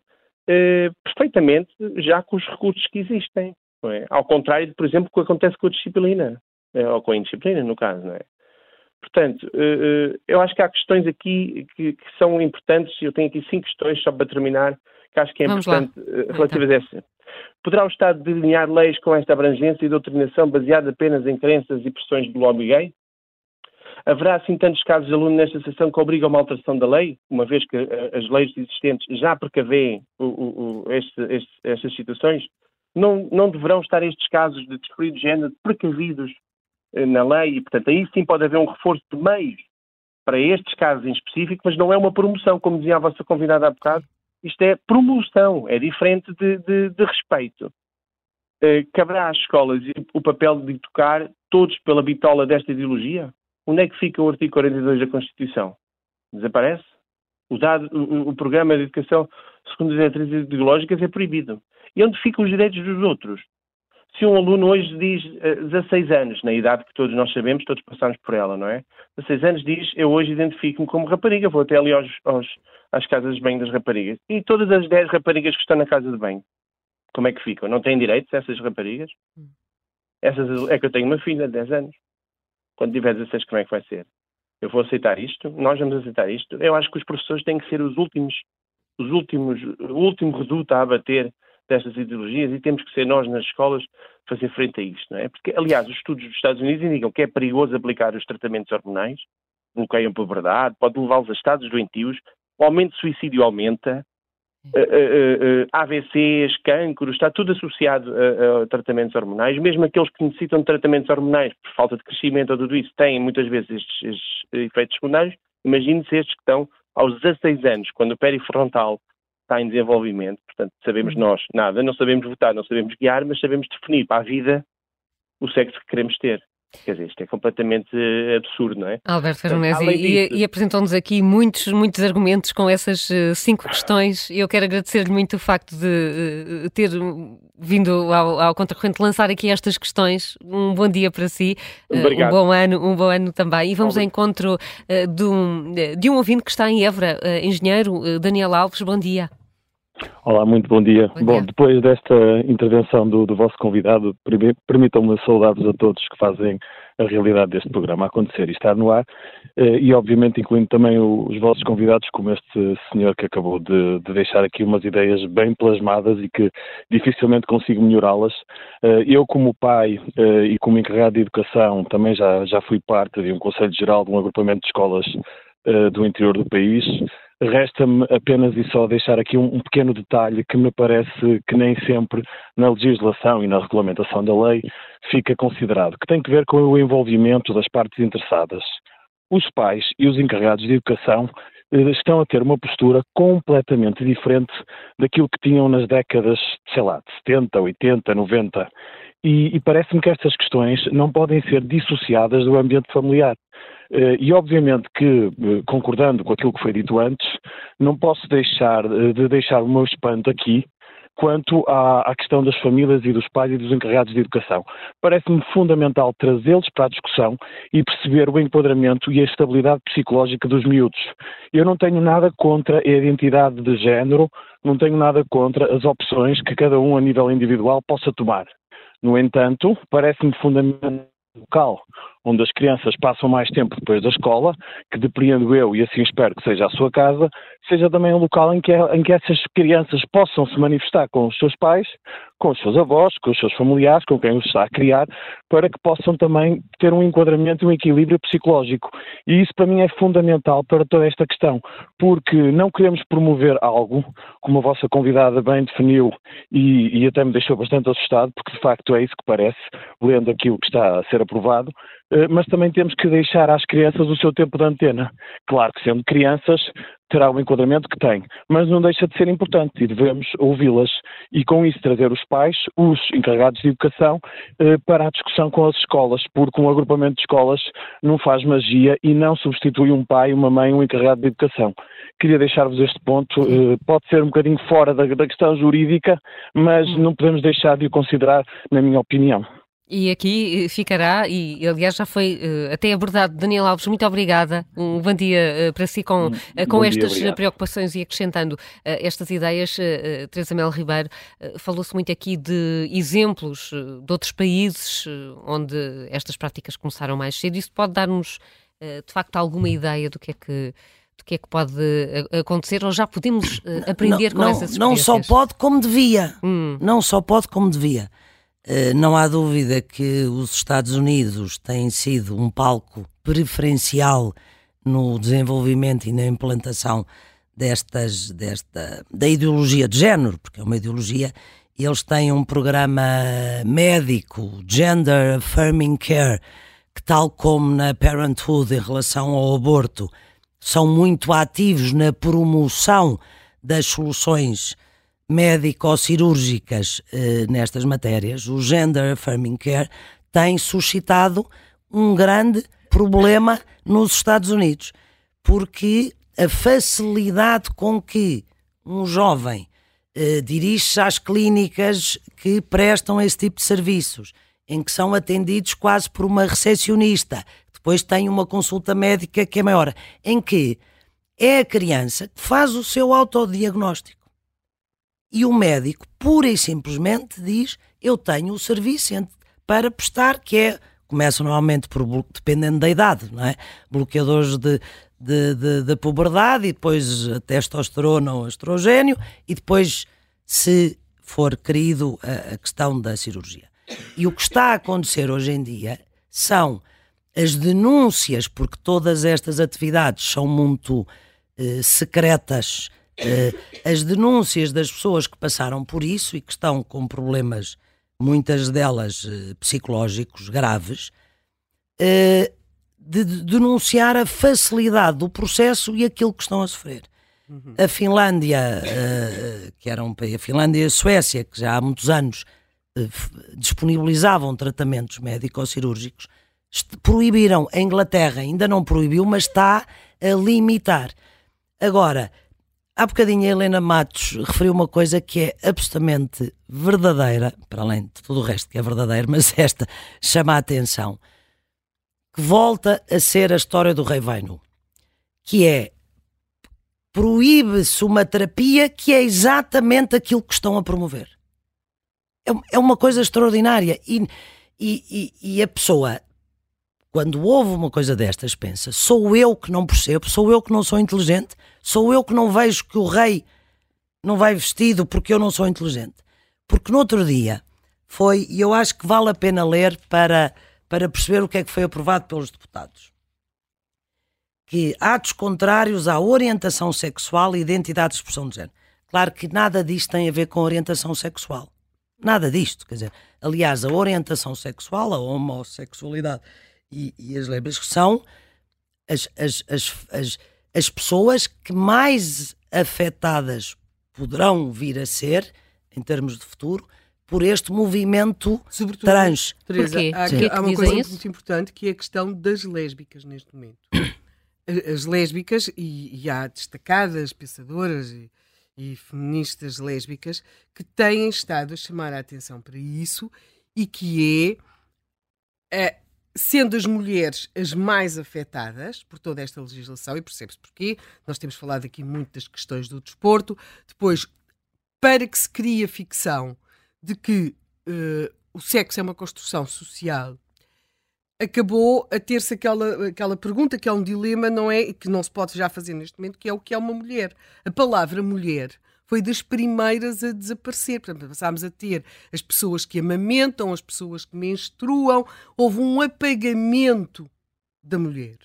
F: Uh, perfeitamente, já com os recursos que existem. É? Ao contrário, por exemplo, do que acontece com a disciplina, é, ou com a indisciplina, no caso, não é? Portanto, uh, uh, eu acho que há questões aqui que, que, são importantes, eu tenho aqui cinco questões só para terminar, que acho que é Vamos importante relativas então. a essa. Poderá o Estado delinear leis com esta abrangência e doutrinação baseada apenas em crenças e pressões do lobby gay? Haverá, assim, tantos casos de aluno nesta sessão que obrigam a uma alteração da lei, uma vez que as leis existentes já precavêem o, o, o, este, este, estas situações? Não, não deverão estar estes casos de desferido de género precavidos uh, na lei e, portanto, aí sim pode haver um reforço de meios para estes casos em específico, mas não é uma promoção, como dizia a vossa convidada há bocado, isto é promoção, é diferente de, de, de respeito. Uh, caberá às escolas o papel de tocar todos pela bitola desta ideologia? Onde é que fica o artigo 42 da Constituição? Desaparece? O, dado, o, o programa de educação segundo as diretrizes ideológicas é proibido. E onde ficam os direitos dos outros? Se um aluno hoje diz uh, 16 anos, na idade que todos nós sabemos, todos passamos por ela, não é? 16 anos diz, eu hoje identifico-me como rapariga, vou até ali aos, aos, às casas de banho das raparigas. E todas as 10 raparigas que estão na casa de banho, como é que ficam? Não têm direitos essas raparigas? Hum. Essas, é que eu tenho uma filha de 10 anos. Quando tiver 16, como é que vai ser? Eu vou aceitar isto? Nós vamos aceitar isto? Eu acho que os professores têm que ser os últimos, os últimos, o último reduto a abater destas ideologias e temos que ser nós nas escolas fazer frente a isto, não é? Porque, aliás, os estudos dos Estados Unidos indicam que é perigoso aplicar os tratamentos hormonais, bloqueiam por verdade, pode levá-los a estados doentios, o aumento de suicídio aumenta, uh, uh, uh, AVCs, cancros, está tudo associado a, a, tratamentos hormonais. Mesmo aqueles que necessitam de tratamentos hormonais por falta de crescimento ou tudo isso, têm muitas vezes estes, estes efeitos secundários. Imagine-se estes que estão aos 16 anos, quando o perifrontal está em desenvolvimento, portanto, sabemos uhum. nós nada, não sabemos votar, não sabemos guiar, mas sabemos definir para a vida o sexo que queremos ter. Quer dizer, isto é completamente eh, absurdo, não é?
B: Alberto Veronese, e, e apresentou-nos aqui muitos, muitos argumentos com essas uh, cinco questões. Eu quero agradecer-lhe muito o facto de uh, ter vindo ao, ao Contracorrente lançar aqui estas questões. Um bom dia para si, uh, um bom ano, um bom ano também. E vamos ao encontro de, um, de um ouvinte que está em Évora, engenheiro Daniel Alves. Bom dia.
G: Olá, muito bom dia. Bom, bom depois desta intervenção do, do vosso convidado, permitam-me saudar-vos a todos que fazem a realidade deste programa acontecer e estar no ar, eh, e obviamente incluindo também os vossos convidados, como este senhor que acabou de, de deixar aqui umas ideias bem plasmadas e que dificilmente consigo melhorá-las. Eh, eu, como pai eh, e como encarregado de educação, também já, já fui parte de um Conselho Geral de um agrupamento de escolas do interior do país. Resta-me apenas e só deixar aqui um, um, pequeno detalhe que me parece que nem sempre na legislação e na regulamentação da lei fica considerado, que tem que ver com o envolvimento das partes interessadas. Os pais e os encarregados de educação estão a ter uma postura completamente diferente daquilo que tinham nas décadas, sei lá, de 70, 80, 90. E, e parece-me que estas questões não podem ser dissociadas do ambiente familiar. Eh, e obviamente que, eh, concordando com aquilo que foi dito antes, não posso deixar eh, de deixar o meu espanto aqui quanto à, à, questão das famílias e dos pais e dos encarregados de educação. Parece-me fundamental trazê-los para a discussão e perceber o enquadramento e a estabilidade psicológica dos miúdos. Eu não tenho nada contra a identidade de género, não tenho nada contra as opções que cada um a nível individual possa tomar. No entanto, parece-me fundamental local onde as crianças passam mais tempo depois da escola, que depreendo eu e assim espero que seja a sua casa, seja também um local em que, em que essas crianças possam se manifestar com os seus pais, com os seus avós, com os seus familiares, com quem os está a criar, para que possam também ter um enquadramento e um equilíbrio psicológico. E isso para mim é fundamental para toda esta questão, porque não queremos promover algo, como a vossa convidada bem definiu e, e até me deixou bastante assustado, porque de facto é isso que parece, lendo aquilo que está a ser aprovado, mas também temos que deixar às crianças o seu tempo de antena. Claro que sendo crianças terá o enquadramento que tem, mas não deixa de ser importante e devemos ouvi-las e com isso trazer os pais, os encarregados de educação, eh, para a discussão com as escolas, porque um agrupamento de escolas não faz magia e não substitui um pai, uma mãe, um encarregado de educação. Queria deixar-vos este ponto, eh, pode ser um bocadinho fora da, da questão jurídica, mas hum. não podemos deixar de o considerar, na minha opinião.
B: E aqui eh, ficará, e aliás já foi uh, até abordado, Daniel Alves, muito obrigada. Um bom dia uh, para si com, uh, com estas dia, preocupações e acrescentando estas ideias. Teresa Mel Ribeiro, falou-se muito aqui de exemplos de outros países onde estas práticas começaram mais cedo. Isso pode dar-nos, de facto, alguma ideia do que é que do que é que pode acontecer ou já podemos aprender
E: não,
B: com
E: não,
B: essas experiências?
E: Não só pode como devia. Hum. Não só pode como devia. Eh, não há dúvida que os Estados Unidos têm sido um palco preferencial no desenvolvimento e na implantação destas, desta, da ideologia de género, porque é uma ideologia, eles têm um programa médico, Gender Affirming Care, que tal como na Parenthood em relação ao aborto, são muito ativos na promoção das soluções médico-cirúrgicas eh, nestas matérias, o Gender Affirming Care tem suscitado um grande problema nos Estados Unidos, porque a facilidade com que um jovem eh, dirige-se às clínicas que prestam esse tipo de serviços, em que são atendidos quase por uma recepcionista, depois tem uma consulta médica que é maior, em que é a criança que faz o seu autodiagnóstico e o médico pura e simplesmente diz: Eu tenho o serviço para prestar, que é. Começam normalmente por, dependendo da idade, não é? Bloqueadores de, de, de, de puberdade e depois testosterona ou estrogênio e depois, se for querido, a, a questão da cirurgia. E o que está a acontecer hoje em dia são as denúncias, porque todas estas atividades são muito eh, secretas as denúncias das pessoas que passaram por isso e que estão com problemas, muitas delas uh, psicológicos graves, de, de, denunciar a facilidade do processo e aquilo que estão a sofrer. Uhum. A Finlândia, que era um país, a Finlândia e a Suécia, que já há muitos anos disponibilizavam tratamentos médico-cirúrgicos, proibiram. A Inglaterra ainda não proibiu, mas está a limitar. Agora, Há bocadinho a Helena Matos referiu uma coisa que é absolutamente verdadeira, para além de tudo o resto que é verdadeiro, mas *laughs* esta chama a atenção, que volta a ser a história do Rei Vainu, que é proíbe-se uma terapia que é exatamente aquilo que estão a promover. É, é uma coisa extraordinária e, e, e, e a pessoa quando ouve uma coisa destas, pensa: sou eu que não percebo, sou eu que não sou inteligente, sou eu que não vejo que o rei não vai vestido porque eu não sou inteligente. Porque no outro dia foi, e eu acho que vale a pena ler para, para perceber o que é que foi aprovado pelos deputados. Que atos contrários à orientação sexual e identidade de expressão de género. Claro que nada disto tem a ver com orientação sexual. Nada disto. Quer dizer, aliás, a orientação sexual, a homossexualidade e, e as lésbicas são as, as, as, as, as pessoas que mais afetadas poderão vir a ser, em termos de futuro, por este movimento Sobretudo, trans.
C: Teresa? Há, Sim. há uma coisa isso? muito importante que é a questão das lésbicas neste momento. As lésbicas, e, e há destacadas pensadoras e, e feministas lésbicas que têm estado a chamar a atenção para isso e que é, é sendo as mulheres as mais afetadas por toda esta legislação, e percebe-se porquê, nós temos falado aqui muito das questões do desporto, depois, para que se crie a ficção de que uh, o sexo é uma construção social, acabou a ter-se aquela, aquela pergunta que é um dilema, não é? Que não se pode já fazer neste momento, que é o que é uma mulher. A palavra mulher foi das primeiras a desaparecer. Portanto, passámos a ter as pessoas que amamentam, as pessoas que menstruam, houve um apagamento da mulher.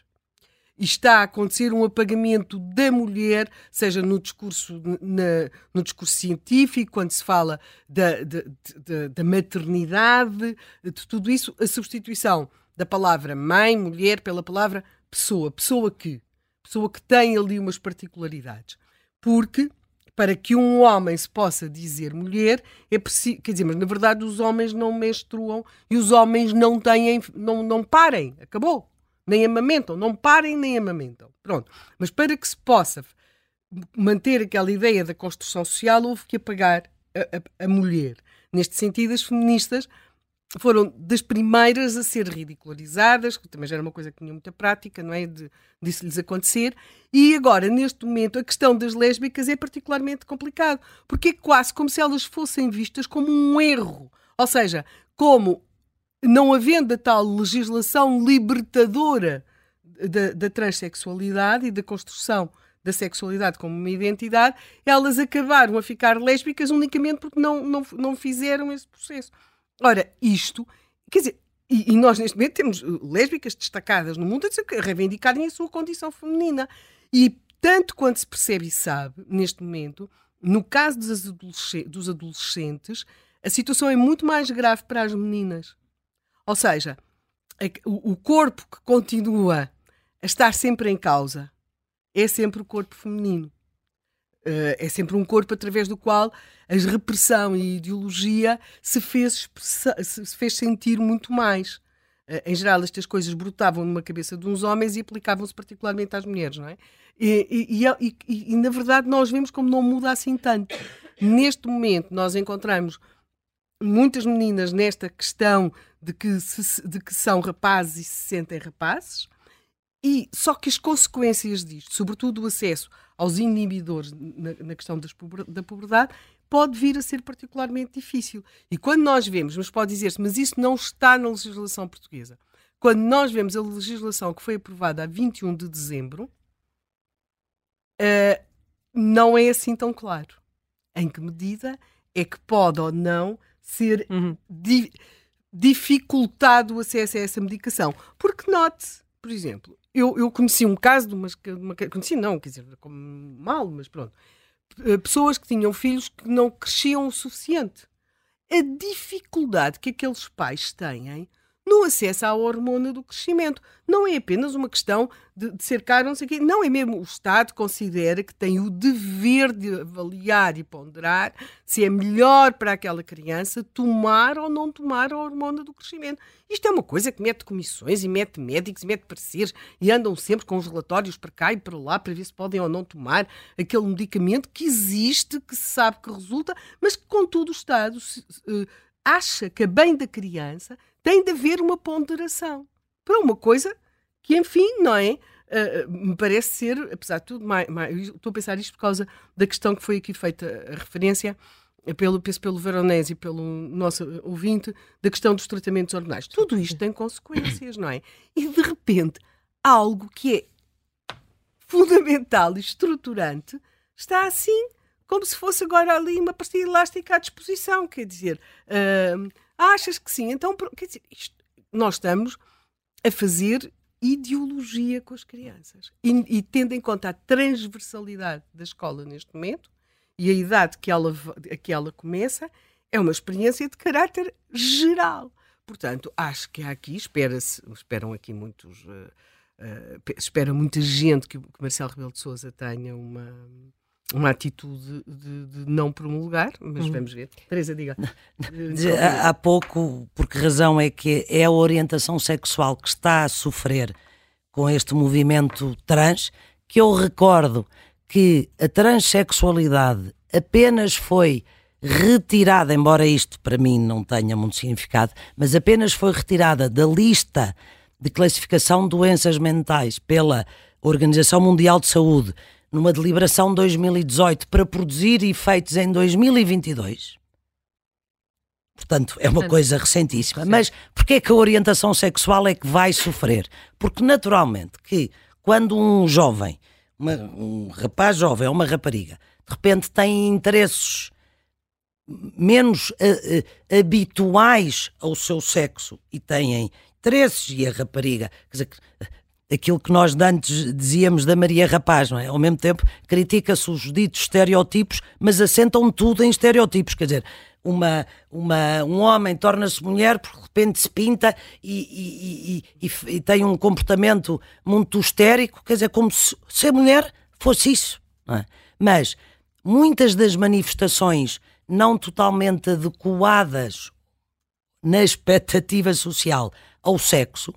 C: E está a acontecer um apagamento da mulher, seja no discurso, na, no discurso científico, quando se fala da, da, da, da maternidade, de tudo isso, a substituição da palavra mãe, mulher, pela palavra pessoa. Pessoa que? Pessoa que tem ali umas particularidades. Porque para que um homem se possa dizer mulher, é preciso. Quer dizer, mas na verdade os homens não menstruam e os homens não têm. não, não parem. Acabou. Nem amamentam. Não parem nem amamentam. Pronto. Mas para que se possa manter aquela ideia da construção social, houve que apagar a, a, a mulher. Neste sentido, as feministas foram das primeiras a ser ridicularizadas, que também já era uma coisa que tinha muita prática, não é? De, disso-lhes acontecer. E agora, neste momento, a questão das lésbicas é particularmente complicado, porque é quase como se elas fossem vistas como um erro. Ou seja, como não havendo a tal legislação libertadora da, da transexualidade e da construção da sexualidade como uma identidade, elas acabaram a ficar lésbicas unicamente porque não, não, não fizeram esse processo. Ora, isto, quer dizer, e, e, nós neste momento temos uh, lésbicas destacadas no mundo a reivindicarem a sua condição feminina. E tanto quanto se percebe e sabe, neste momento, no caso dos, dos adolescentes, a situação é muito mais grave para as meninas. Ou seja, o, o corpo que continua a estar sempre em causa é sempre o corpo feminino. Uh, é sempre um corpo através do qual a repressão e a ideologia se fez, se fez sentir muito mais. Uh, em geral, estas coisas brotavam numa cabeça de uns homens e aplicavam-se particularmente às mulheres, não é? E, e, e, e, na verdade, nós vemos como não muda assim tanto. Neste momento, nós encontramos muitas meninas nesta questão de que, se, de que são rapazes e se sentem rapazes, e só que as consequências disto, sobretudo o acesso aos inibidores na, na questão da pobreza, pode vir a ser particularmente difícil. E quando nós vemos, mas pode dizer-se, mas isso não está na legislação portuguesa. Quando nós vemos a legislação que foi aprovada a 21 de dezembro, uh, não é assim tão claro. Em que medida é que pode ou não ser uhum. di dificultado o acesso a essa medicação? Porque note, por exemplo, eu, eu conheci um caso de uma, uma, Conheci, não, quer dizer, como mal, mas pronto. Eh, pessoas que tinham filhos que não cresciam o suficiente. A dificuldade que aqueles pais têm no acesso à hormona do crescimento. Não é apenas uma questão de, de ser caro, não sei o quê. Não é mesmo. O Estado considera que tem o dever de avaliar e ponderar se é melhor para aquela criança tomar ou não tomar a hormona do crescimento. Isto é uma coisa que mete comissões e mete médicos e mete pareceres e andam sempre com os relatórios para cá e para lá para ver se podem ou não tomar aquele medicamento que existe, que se sabe que resulta, mas que, contudo, o Estado se, uh, acha que a bem da criança tem de haver uma ponderação para uma coisa que, enfim, não é? Uh, me parece ser, apesar de tudo, mais, mais, estou a pensar isto por causa da questão que foi aqui feita a referência pelo, penso pelo Veronese e pelo nosso ouvinte, da questão dos tratamentos hormonais. Tudo isto tem consequências, não é? E de repente, algo que é fundamental e estruturante está assim, como se fosse agora ali uma pastilha elástica à disposição. Quer dizer, uh, Achas que sim? Então, quer dizer, isto, nós estamos a fazer ideologia com as crianças. E, e, tendo em conta a transversalidade da escola neste momento e a idade que ela, que ela começa, é uma experiência de caráter geral. Portanto, acho que há aqui, espera-se, esperam aqui muitos uh, uh, espera muita gente que, Marcelo Rebelo de Sousa tenha uma uma atitude de, de, não promulgar, mas hum. vamos ver. Teresa, diga.
E: há pouco, porque razão é que é a orientação sexual que está a sofrer com este movimento trans, que eu recordo que a transexualidade apenas foi retirada, embora isto para mim não tenha muito significado, mas apenas foi retirada da lista de classificação de doenças mentais pela Organização Mundial de Saúde numa deliberação 2018 para produzir efeitos em 2022. Portanto, é uma coisa recentíssima. Sim. Mas porquê é que a orientação sexual é que vai sofrer? Porque, naturalmente, que quando um jovem, uma, um rapaz jovem ou uma rapariga, de repente tem interesses menos uh, uh, habituais ao seu sexo e têm interesses, e a rapariga, quer dizer, aquilo que nós antes dizíamos da Maria Rapaz, não é? Ao mesmo tempo, critica-se os ditos estereótipos, mas assentam tudo em estereótipos, quer dizer, uma, uma, um homem torna-se mulher porque de repente se pinta e, e, e, e, tem um comportamento muito histérico, quer dizer, como se ser mulher fosse isso. É? Mas muitas das manifestações não totalmente adequadas na expectativa social ao sexo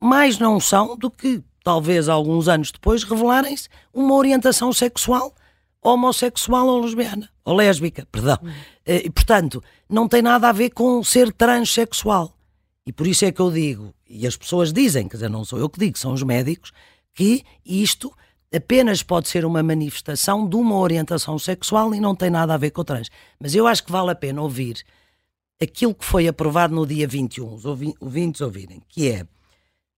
E: mais não são do que, talvez alguns anos depois, revelarem-se uma orientação sexual homossexual ou lesbiana, ou lésbica, perdão. Uhum. E, portanto, não tem nada a ver com ser transexual. E por isso é que eu digo, e as pessoas dizem, quer dizer, não sou eu que digo, são os médicos, que isto apenas pode ser uma manifestação de uma orientação sexual e não tem nada a ver com o trans. Mas eu acho que vale a pena ouvir aquilo que foi aprovado no dia 21, os ouvintes ouvirem, que é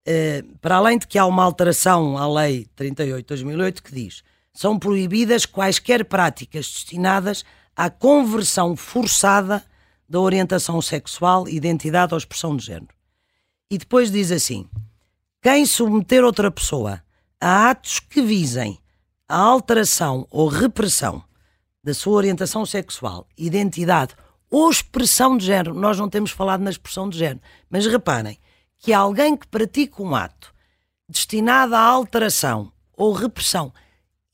E: eh, para além de que há uma alteração à Lei 38 de 2008 que diz são proibidas quaisquer práticas destinadas à conversão forçada da orientação sexual, identidade ou expressão de género. E depois diz assim: quem submeter outra pessoa a atos que visem a alteração ou repressão da sua orientação sexual, identidade ou expressão de género, nós não temos falado na expressão de género, mas reparem, que alguém que pratica um ato destinado à alteração ou repressão,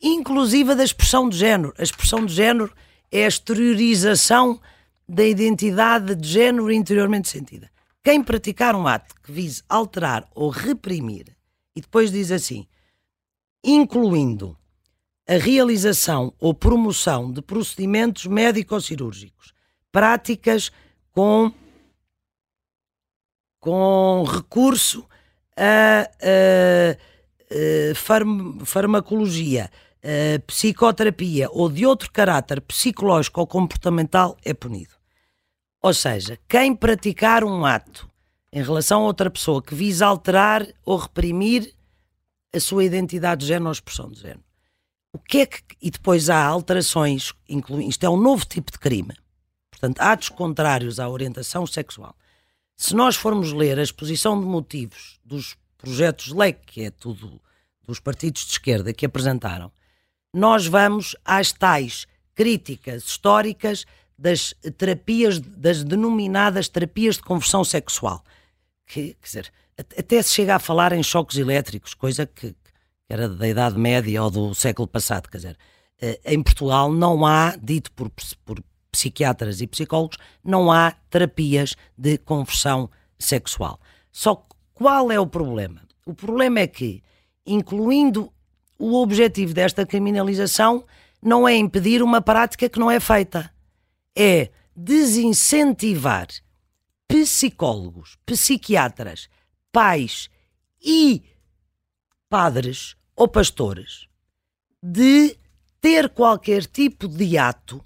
E: inclusiva da expressão de género, a expressão de género é a exteriorização da identidade de género interiormente sentida. Quem praticar um ato que vise alterar ou reprimir, e depois diz assim, incluindo a realização ou promoção de procedimentos médico-cirúrgicos, práticas com com recurso a farm, farmacologia, a psicoterapia ou de outro caráter psicológico ou comportamental é punido. Ou seja, quem praticar um ato em relação a outra pessoa que visa alterar ou reprimir a sua identidade de género ou expressão de género. O que é que. E depois há alterações, incluindo. Isto é um novo tipo de crime. Portanto, atos contrários à orientação sexual se nós formos ler a exposição de motivos dos projetos de lei, que é tudo dos partidos de esquerda que apresentaram, nós vamos às tais críticas históricas das terapias, das denominadas terapias de conversão sexual. Que, quer dizer, até se chega a falar em choques elétricos, coisa que, que era da Idade Média ou do século passado. Quer dizer, eh, em Portugal não há, dito por, por psiquiatras e psicólogos, não há terapias de conversão sexual. Só qual é o problema? O problema é que, incluindo o objetivo desta criminalização, não é impedir uma prática que não é feita. É desincentivar psicólogos, psiquiatras, pais e padres ou pastores de ter qualquer tipo de ato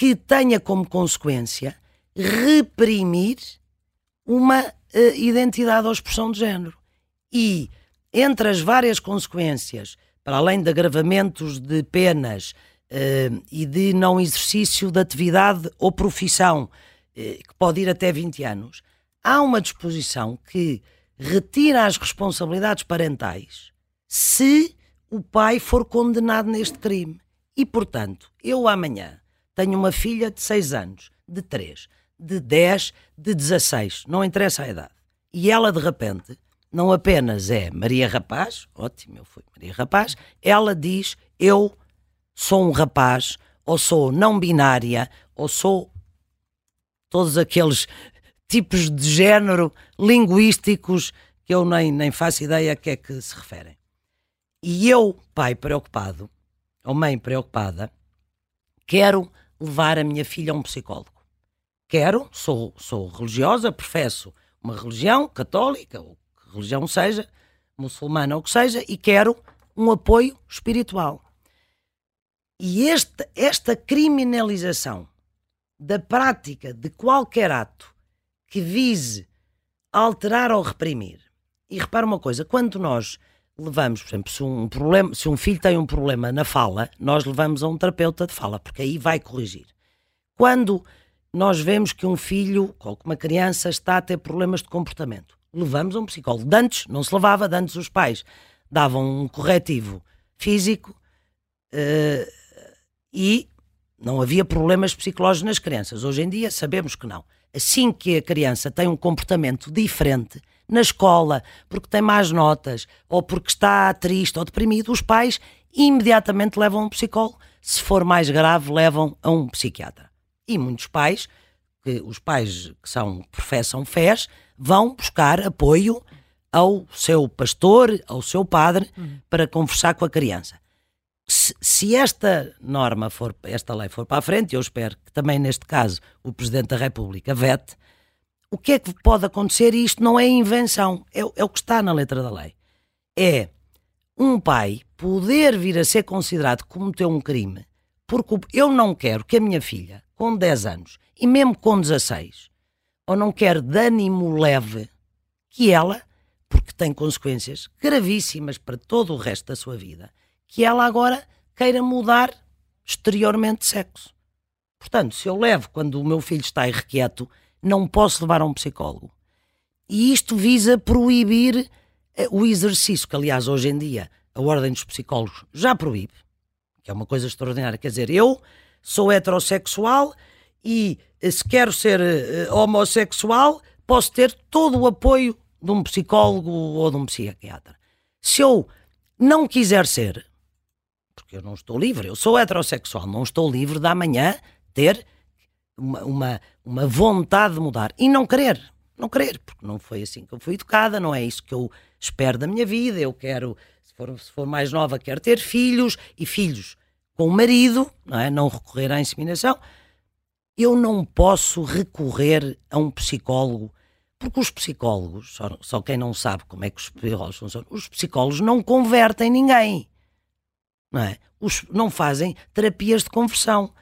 E: que tenha como consequência reprimir uma uh, identidade ou expressão de género. E entre as várias consequências, para além de agravamentos de penas uh, e de não exercício de atividade ou profissão, uh, que pode ir até 20 anos, há uma disposição que retira as responsabilidades parentais se o pai for condenado neste crime. E, portanto, eu amanhã tenho uma filha de 6 anos, de 3, de 10, de 16, não interessa a idade. E ela, de repente, não apenas é Maria Rapaz, ótimo, eu fui Maria Rapaz, ela diz eu sou um rapaz, ou sou não binária, ou sou todos aqueles tipos de género linguísticos que eu nem, nem faço ideia a que é que se referem. E eu, pai preocupado, ou mãe preocupada, quero levar a minha filha a um psicólogo. Quero, sou, sou religiosa, professo uma religião católica, ou que religião seja, muçulmana ou que seja, e quero um apoio espiritual. E este, esta criminalização da prática de qualquer ato que vise alterar ou reprimir. E repara uma coisa, quando nós levamos, por exemplo, se um, problema, se um filho tem um problema na fala, nós levamos a um terapeuta de fala, porque aí vai corrigir. Quando nós vemos que um filho ou que uma criança está a ter problemas de comportamento, levamos a um psicólogo. De antes não se levava, de antes os pais davam um corretivo físico uh, e não havia problemas psicológicos nas crianças. Hoje em dia sabemos que não. Assim que a criança tem um comportamento diferente na escola, porque tem más notas, ou porque está triste ou deprimido, os pais imediatamente levam um psicólogo. Se for mais grave, levam a um psiquiatra. E muitos pais, que os pais que são professam fés, vão buscar apoio ao seu pastor, ao seu padre, uhum. para conversar com a criança. Se, se, esta norma for, esta lei for para a frente, eu espero que também neste caso o Presidente da República vete, o que é que pode acontecer? E isto não é invenção, é, é o que está na letra da lei. É um pai poder vir a ser considerado que cometeu um crime, porque eu não quero que a minha filha, com 10 anos, e mesmo com 16, ou não quero de ânimo leve, que ela, porque tem consequências gravíssimas para todo o resto da sua vida, que ela agora queira mudar exteriormente de sexo. Portanto, se eu levo quando o meu filho está irrequieto, não posso levar a um psicólogo. E isto visa proibir eh, o exercício, que aliás hoje em dia a Ordem dos Psicólogos já proíbe, que é uma coisa extraordinária. Quer dizer, eu sou heterossexual e eh, se quero ser uh, homossexual, posso ter todo o apoio de um psicólogo ou de um psiquiatra. Se eu não quiser ser, porque eu não estou livre, eu sou heterossexual, não estou livre de amanhã ter uma, uma, uma vontade de mudar e não querer. Não querer, porque não foi assim que eu fui educada, não é isso que eu espero da minha vida. Eu quero, se for, se for mais nova, quero ter filhos e filhos com o marido, não, é? não recorrer à inseminação. Eu não posso recorrer a um psicólogo, porque os psicólogos, só, só quem não sabe como é que os psicólogos funcionam, os psicólogos não convertem ninguém. Não, é? os, não fazem terapias de conversão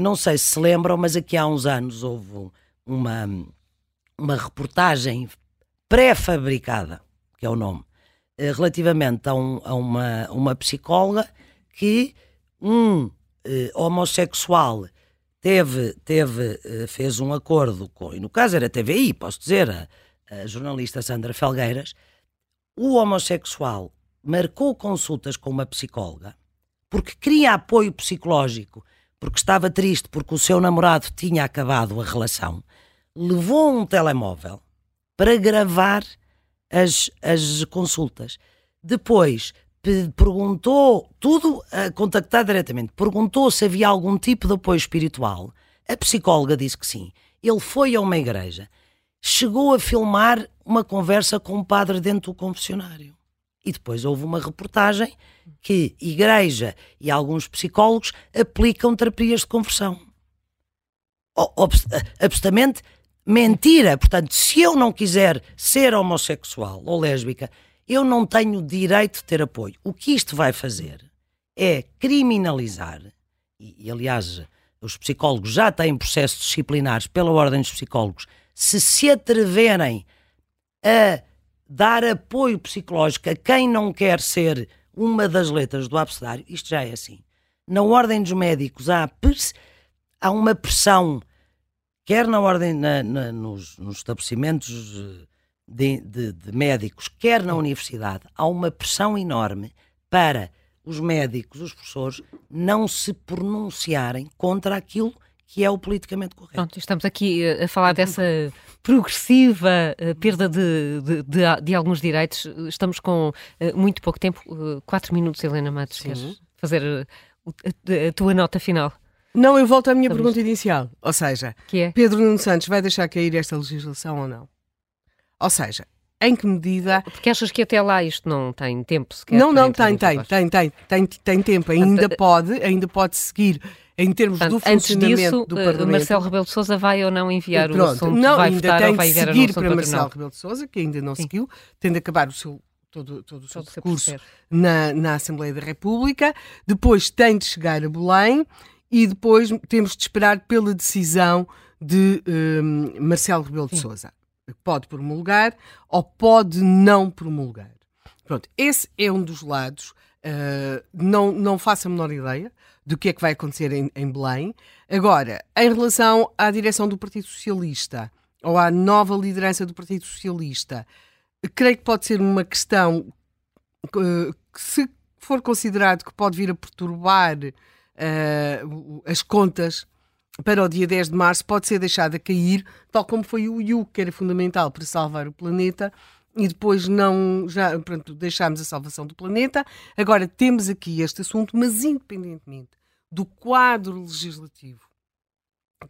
E: não sei se se lembram, mas aqui há uns anos houve uma, uma reportagem pré-fabricada, que é o nome, eh, relativamente a, um, a uma, uma psicóloga que um eh, homossexual teve, teve, eh, fez um acordo com, e no caso era a TVI, posso dizer, a, a jornalista Sandra Felgueiras, o homossexual marcou consultas com uma psicóloga porque queria apoio psicológico porque estava triste porque o seu namorado tinha acabado a relação, levou um telemóvel para gravar as, as consultas. Depois perguntou, tudo a contactar diretamente, perguntou se havia algum tipo de apoio espiritual. A psicóloga disse que sim. Ele foi a uma igreja, chegou a filmar uma conversa com um padre dentro do confessionário. E depois houve uma reportagem que igreja e alguns psicólogos aplicam terapias de conversão. Absolutamente mentira. Portanto, se eu não quiser ser homossexual ou lésbica, eu não tenho direito de ter apoio. O que isto vai fazer é criminalizar, e, e aliás, os psicólogos já têm processos disciplinares pela Ordem dos Psicólogos, se se atreverem a dar apoio psicológico a quem não quer ser uma das letras do abecedário, isto já é assim. Na ordem dos médicos há, há uma pressão, quer na ordem, na, na, nos, nos, estabelecimentos eh, de, de, de médicos, quer na universidade, há uma pressão enorme para os médicos, os professores, não se pronunciarem contra aquilo que é o politicamente correto.
B: Pronto, estamos aqui a falar dessa progressiva uh, perda de, de, de, de, alguns direitos. Estamos com uh, muito pouco tempo. Quatro minutos, Helena Matos. Sim. Queres fazer a, a, tua nota final?
C: Não, eu volto à minha pergunta isto. inicial. Ou seja, é? Pedro Nuno Santos vai deixar cair esta legislação ou não? Ou seja, em que medida.
B: Porque achas que até lá isto não tem tempo sequer?
C: Não, não, tem, tem, tem, tem, tem, tem tempo, ainda pode, ainda pode seguir em termos Portanto, do funcionamento disso, do eh, Parlamento.
B: Marcelo Rebelo de Sousa vai ou não enviar Pronto, o assunto? Não, vai ainda tem ou vai enviar seguir
C: para Marcelo Rebelo de Sousa, que ainda não Sim. seguiu, tem de acabar o seu todo, todo o seu todo percurso na, na Assembleia da República, depois tem de chegar a Belém e depois temos de esperar pela decisão de um, Marcelo Rebelo de Sousa. Pode promulgar ou pode não promulgar. Pronto, esse é um dos lados. Uh, não, não faço a menor ideia do que é que vai acontecer em, em Belém. Agora, em relação à direção do Partido Socialista ou à nova liderança do Partido Socialista, creio que pode ser uma questão uh, que, se for considerado que pode vir a perturbar uh, as contas para o dia 10 de março, pode ser deixada cair, tal como foi o IU, que era fundamental para salvar o planeta, e depois não já pronto, deixámos a salvação do planeta. Agora temos aqui este assunto, mas independentemente do quadro legislativo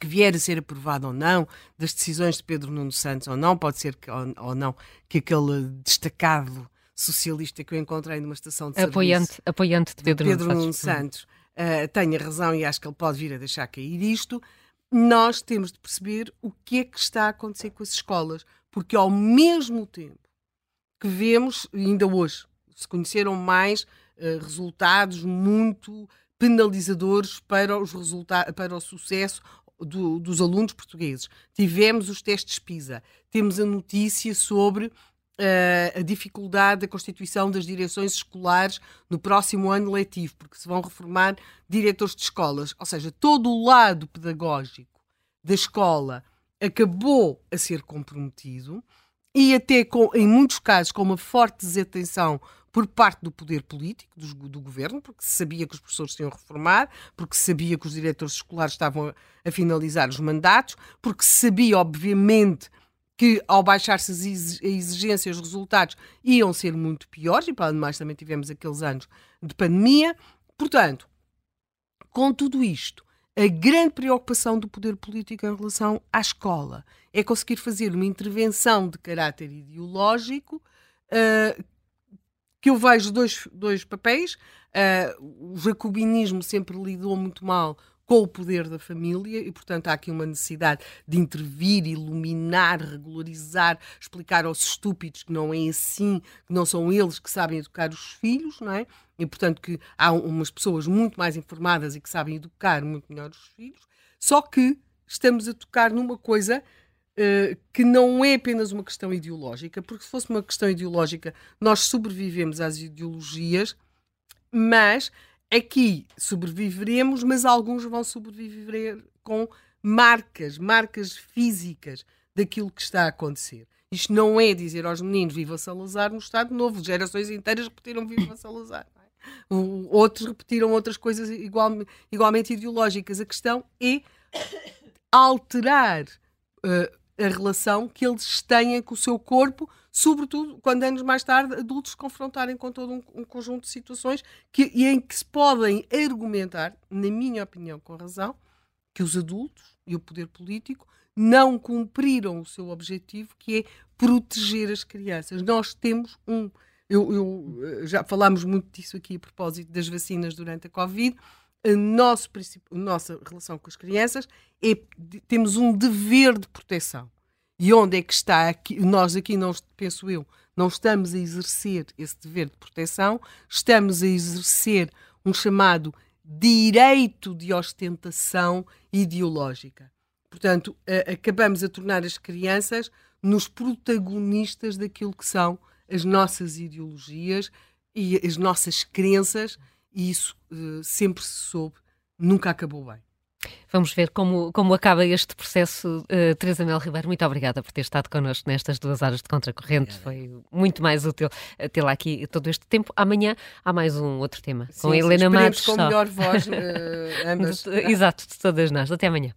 C: que vier a ser aprovado ou não, das decisões de Pedro Nuno Santos ou não, pode ser que, ou, ou não que aquele destacado socialista que eu encontrei numa estação de
B: apoiante, serviço, apoiante de Pedro,
C: Pedro Nuno Santos, Nuno Santos uh, tenha razão e acho que ele pode vir a deixar cair isto, nós temos de perceber o que é que está a acontecer com as escolas, porque ao mesmo tempo que vemos, ainda hoje, se conheceram mais uh, resultados muito penalizadores para, os resultados, para o sucesso do, dos alunos portugueses. Tivemos os testes PISA, temos a notícia sobre uh, a dificuldade da constituição das direções escolares no próximo ano letivo, porque se vão reformar diretores de escolas. Ou seja, todo o lado pedagógico da escola acabou a ser comprometido e até com, em muitos casos com uma forte desatenção por parte do poder político, do, do, governo, porque se sabia que os professores iam reformar, porque se sabia que os diretores escolares estavam a, a finalizar os mandatos, porque se sabia, obviamente, que ao baixar-se as exigências, os resultados iam ser muito piores, e para além de mais também tivemos aqueles anos de pandemia. Portanto, com tudo isto, a grande preocupação do poder político em relação à escola é conseguir fazer uma intervenção de caráter ideológico uh, que eu vejo dois, dois papéis. Uh, o jacobinismo sempre lidou muito mal com o poder da família e, portanto, há aqui uma necessidade de intervir, iluminar, regularizar, explicar aos estúpidos que não é assim, que não são eles que sabem educar os filhos, não é? E, portanto, que há umas pessoas muito mais informadas e que sabem educar muito melhor os filhos. Só que estamos a tocar numa coisa Uh, que não é apenas uma questão ideológica, porque se fosse uma questão ideológica, nós sobrevivemos às ideologias, mas aqui sobreviveremos, mas alguns vão sobreviver com marcas, marcas físicas daquilo que está a acontecer. Isto não é dizer aos meninos viva Salazar no Estado Novo. Gerações inteiras repetiram viva *laughs* Salazar. É? Outros repetiram outras coisas igual, igualmente ideológicas. A questão é alterar uh, a relação que eles têm com o seu corpo, sobretudo quando anos mais tarde adultos se confrontarem com todo um, um conjunto de situações que, em que se podem argumentar, na minha opinião, com razão, que os adultos e o poder político não cumpriram o seu objetivo, que é proteger as crianças. Nós temos um. Eu, eu, eh, já falámos muito disso aqui a propósito das vacinas durante a Covid. A, nosso, a nossa relação com as crianças é temos um dever de proteção. E onde é que está aqui? Nós aqui não penso eu, não estamos a exercer esse dever de proteção, estamos a exercer um chamado direito de ostentação ideológica. Portanto, acabamos a tornar as crianças nos protagonistas daquilo que são as nossas ideologias e as nossas crenças, e isso uh, sempre se soube, nunca acabou bem.
B: Vamos ver como, como acaba este processo. Uh, Teresa Mel Ribeiro, muito obrigada por ter estado connosco nestas duas horas de contracorrente. Foi muito mais útil tê-la aqui todo este tempo. Amanhã há mais um outro tema
C: sim, com
B: a Helena Matos.
C: com
B: só.
C: melhor voz, uh, *laughs* ambas.
B: Exato, de todas nós. Até amanhã.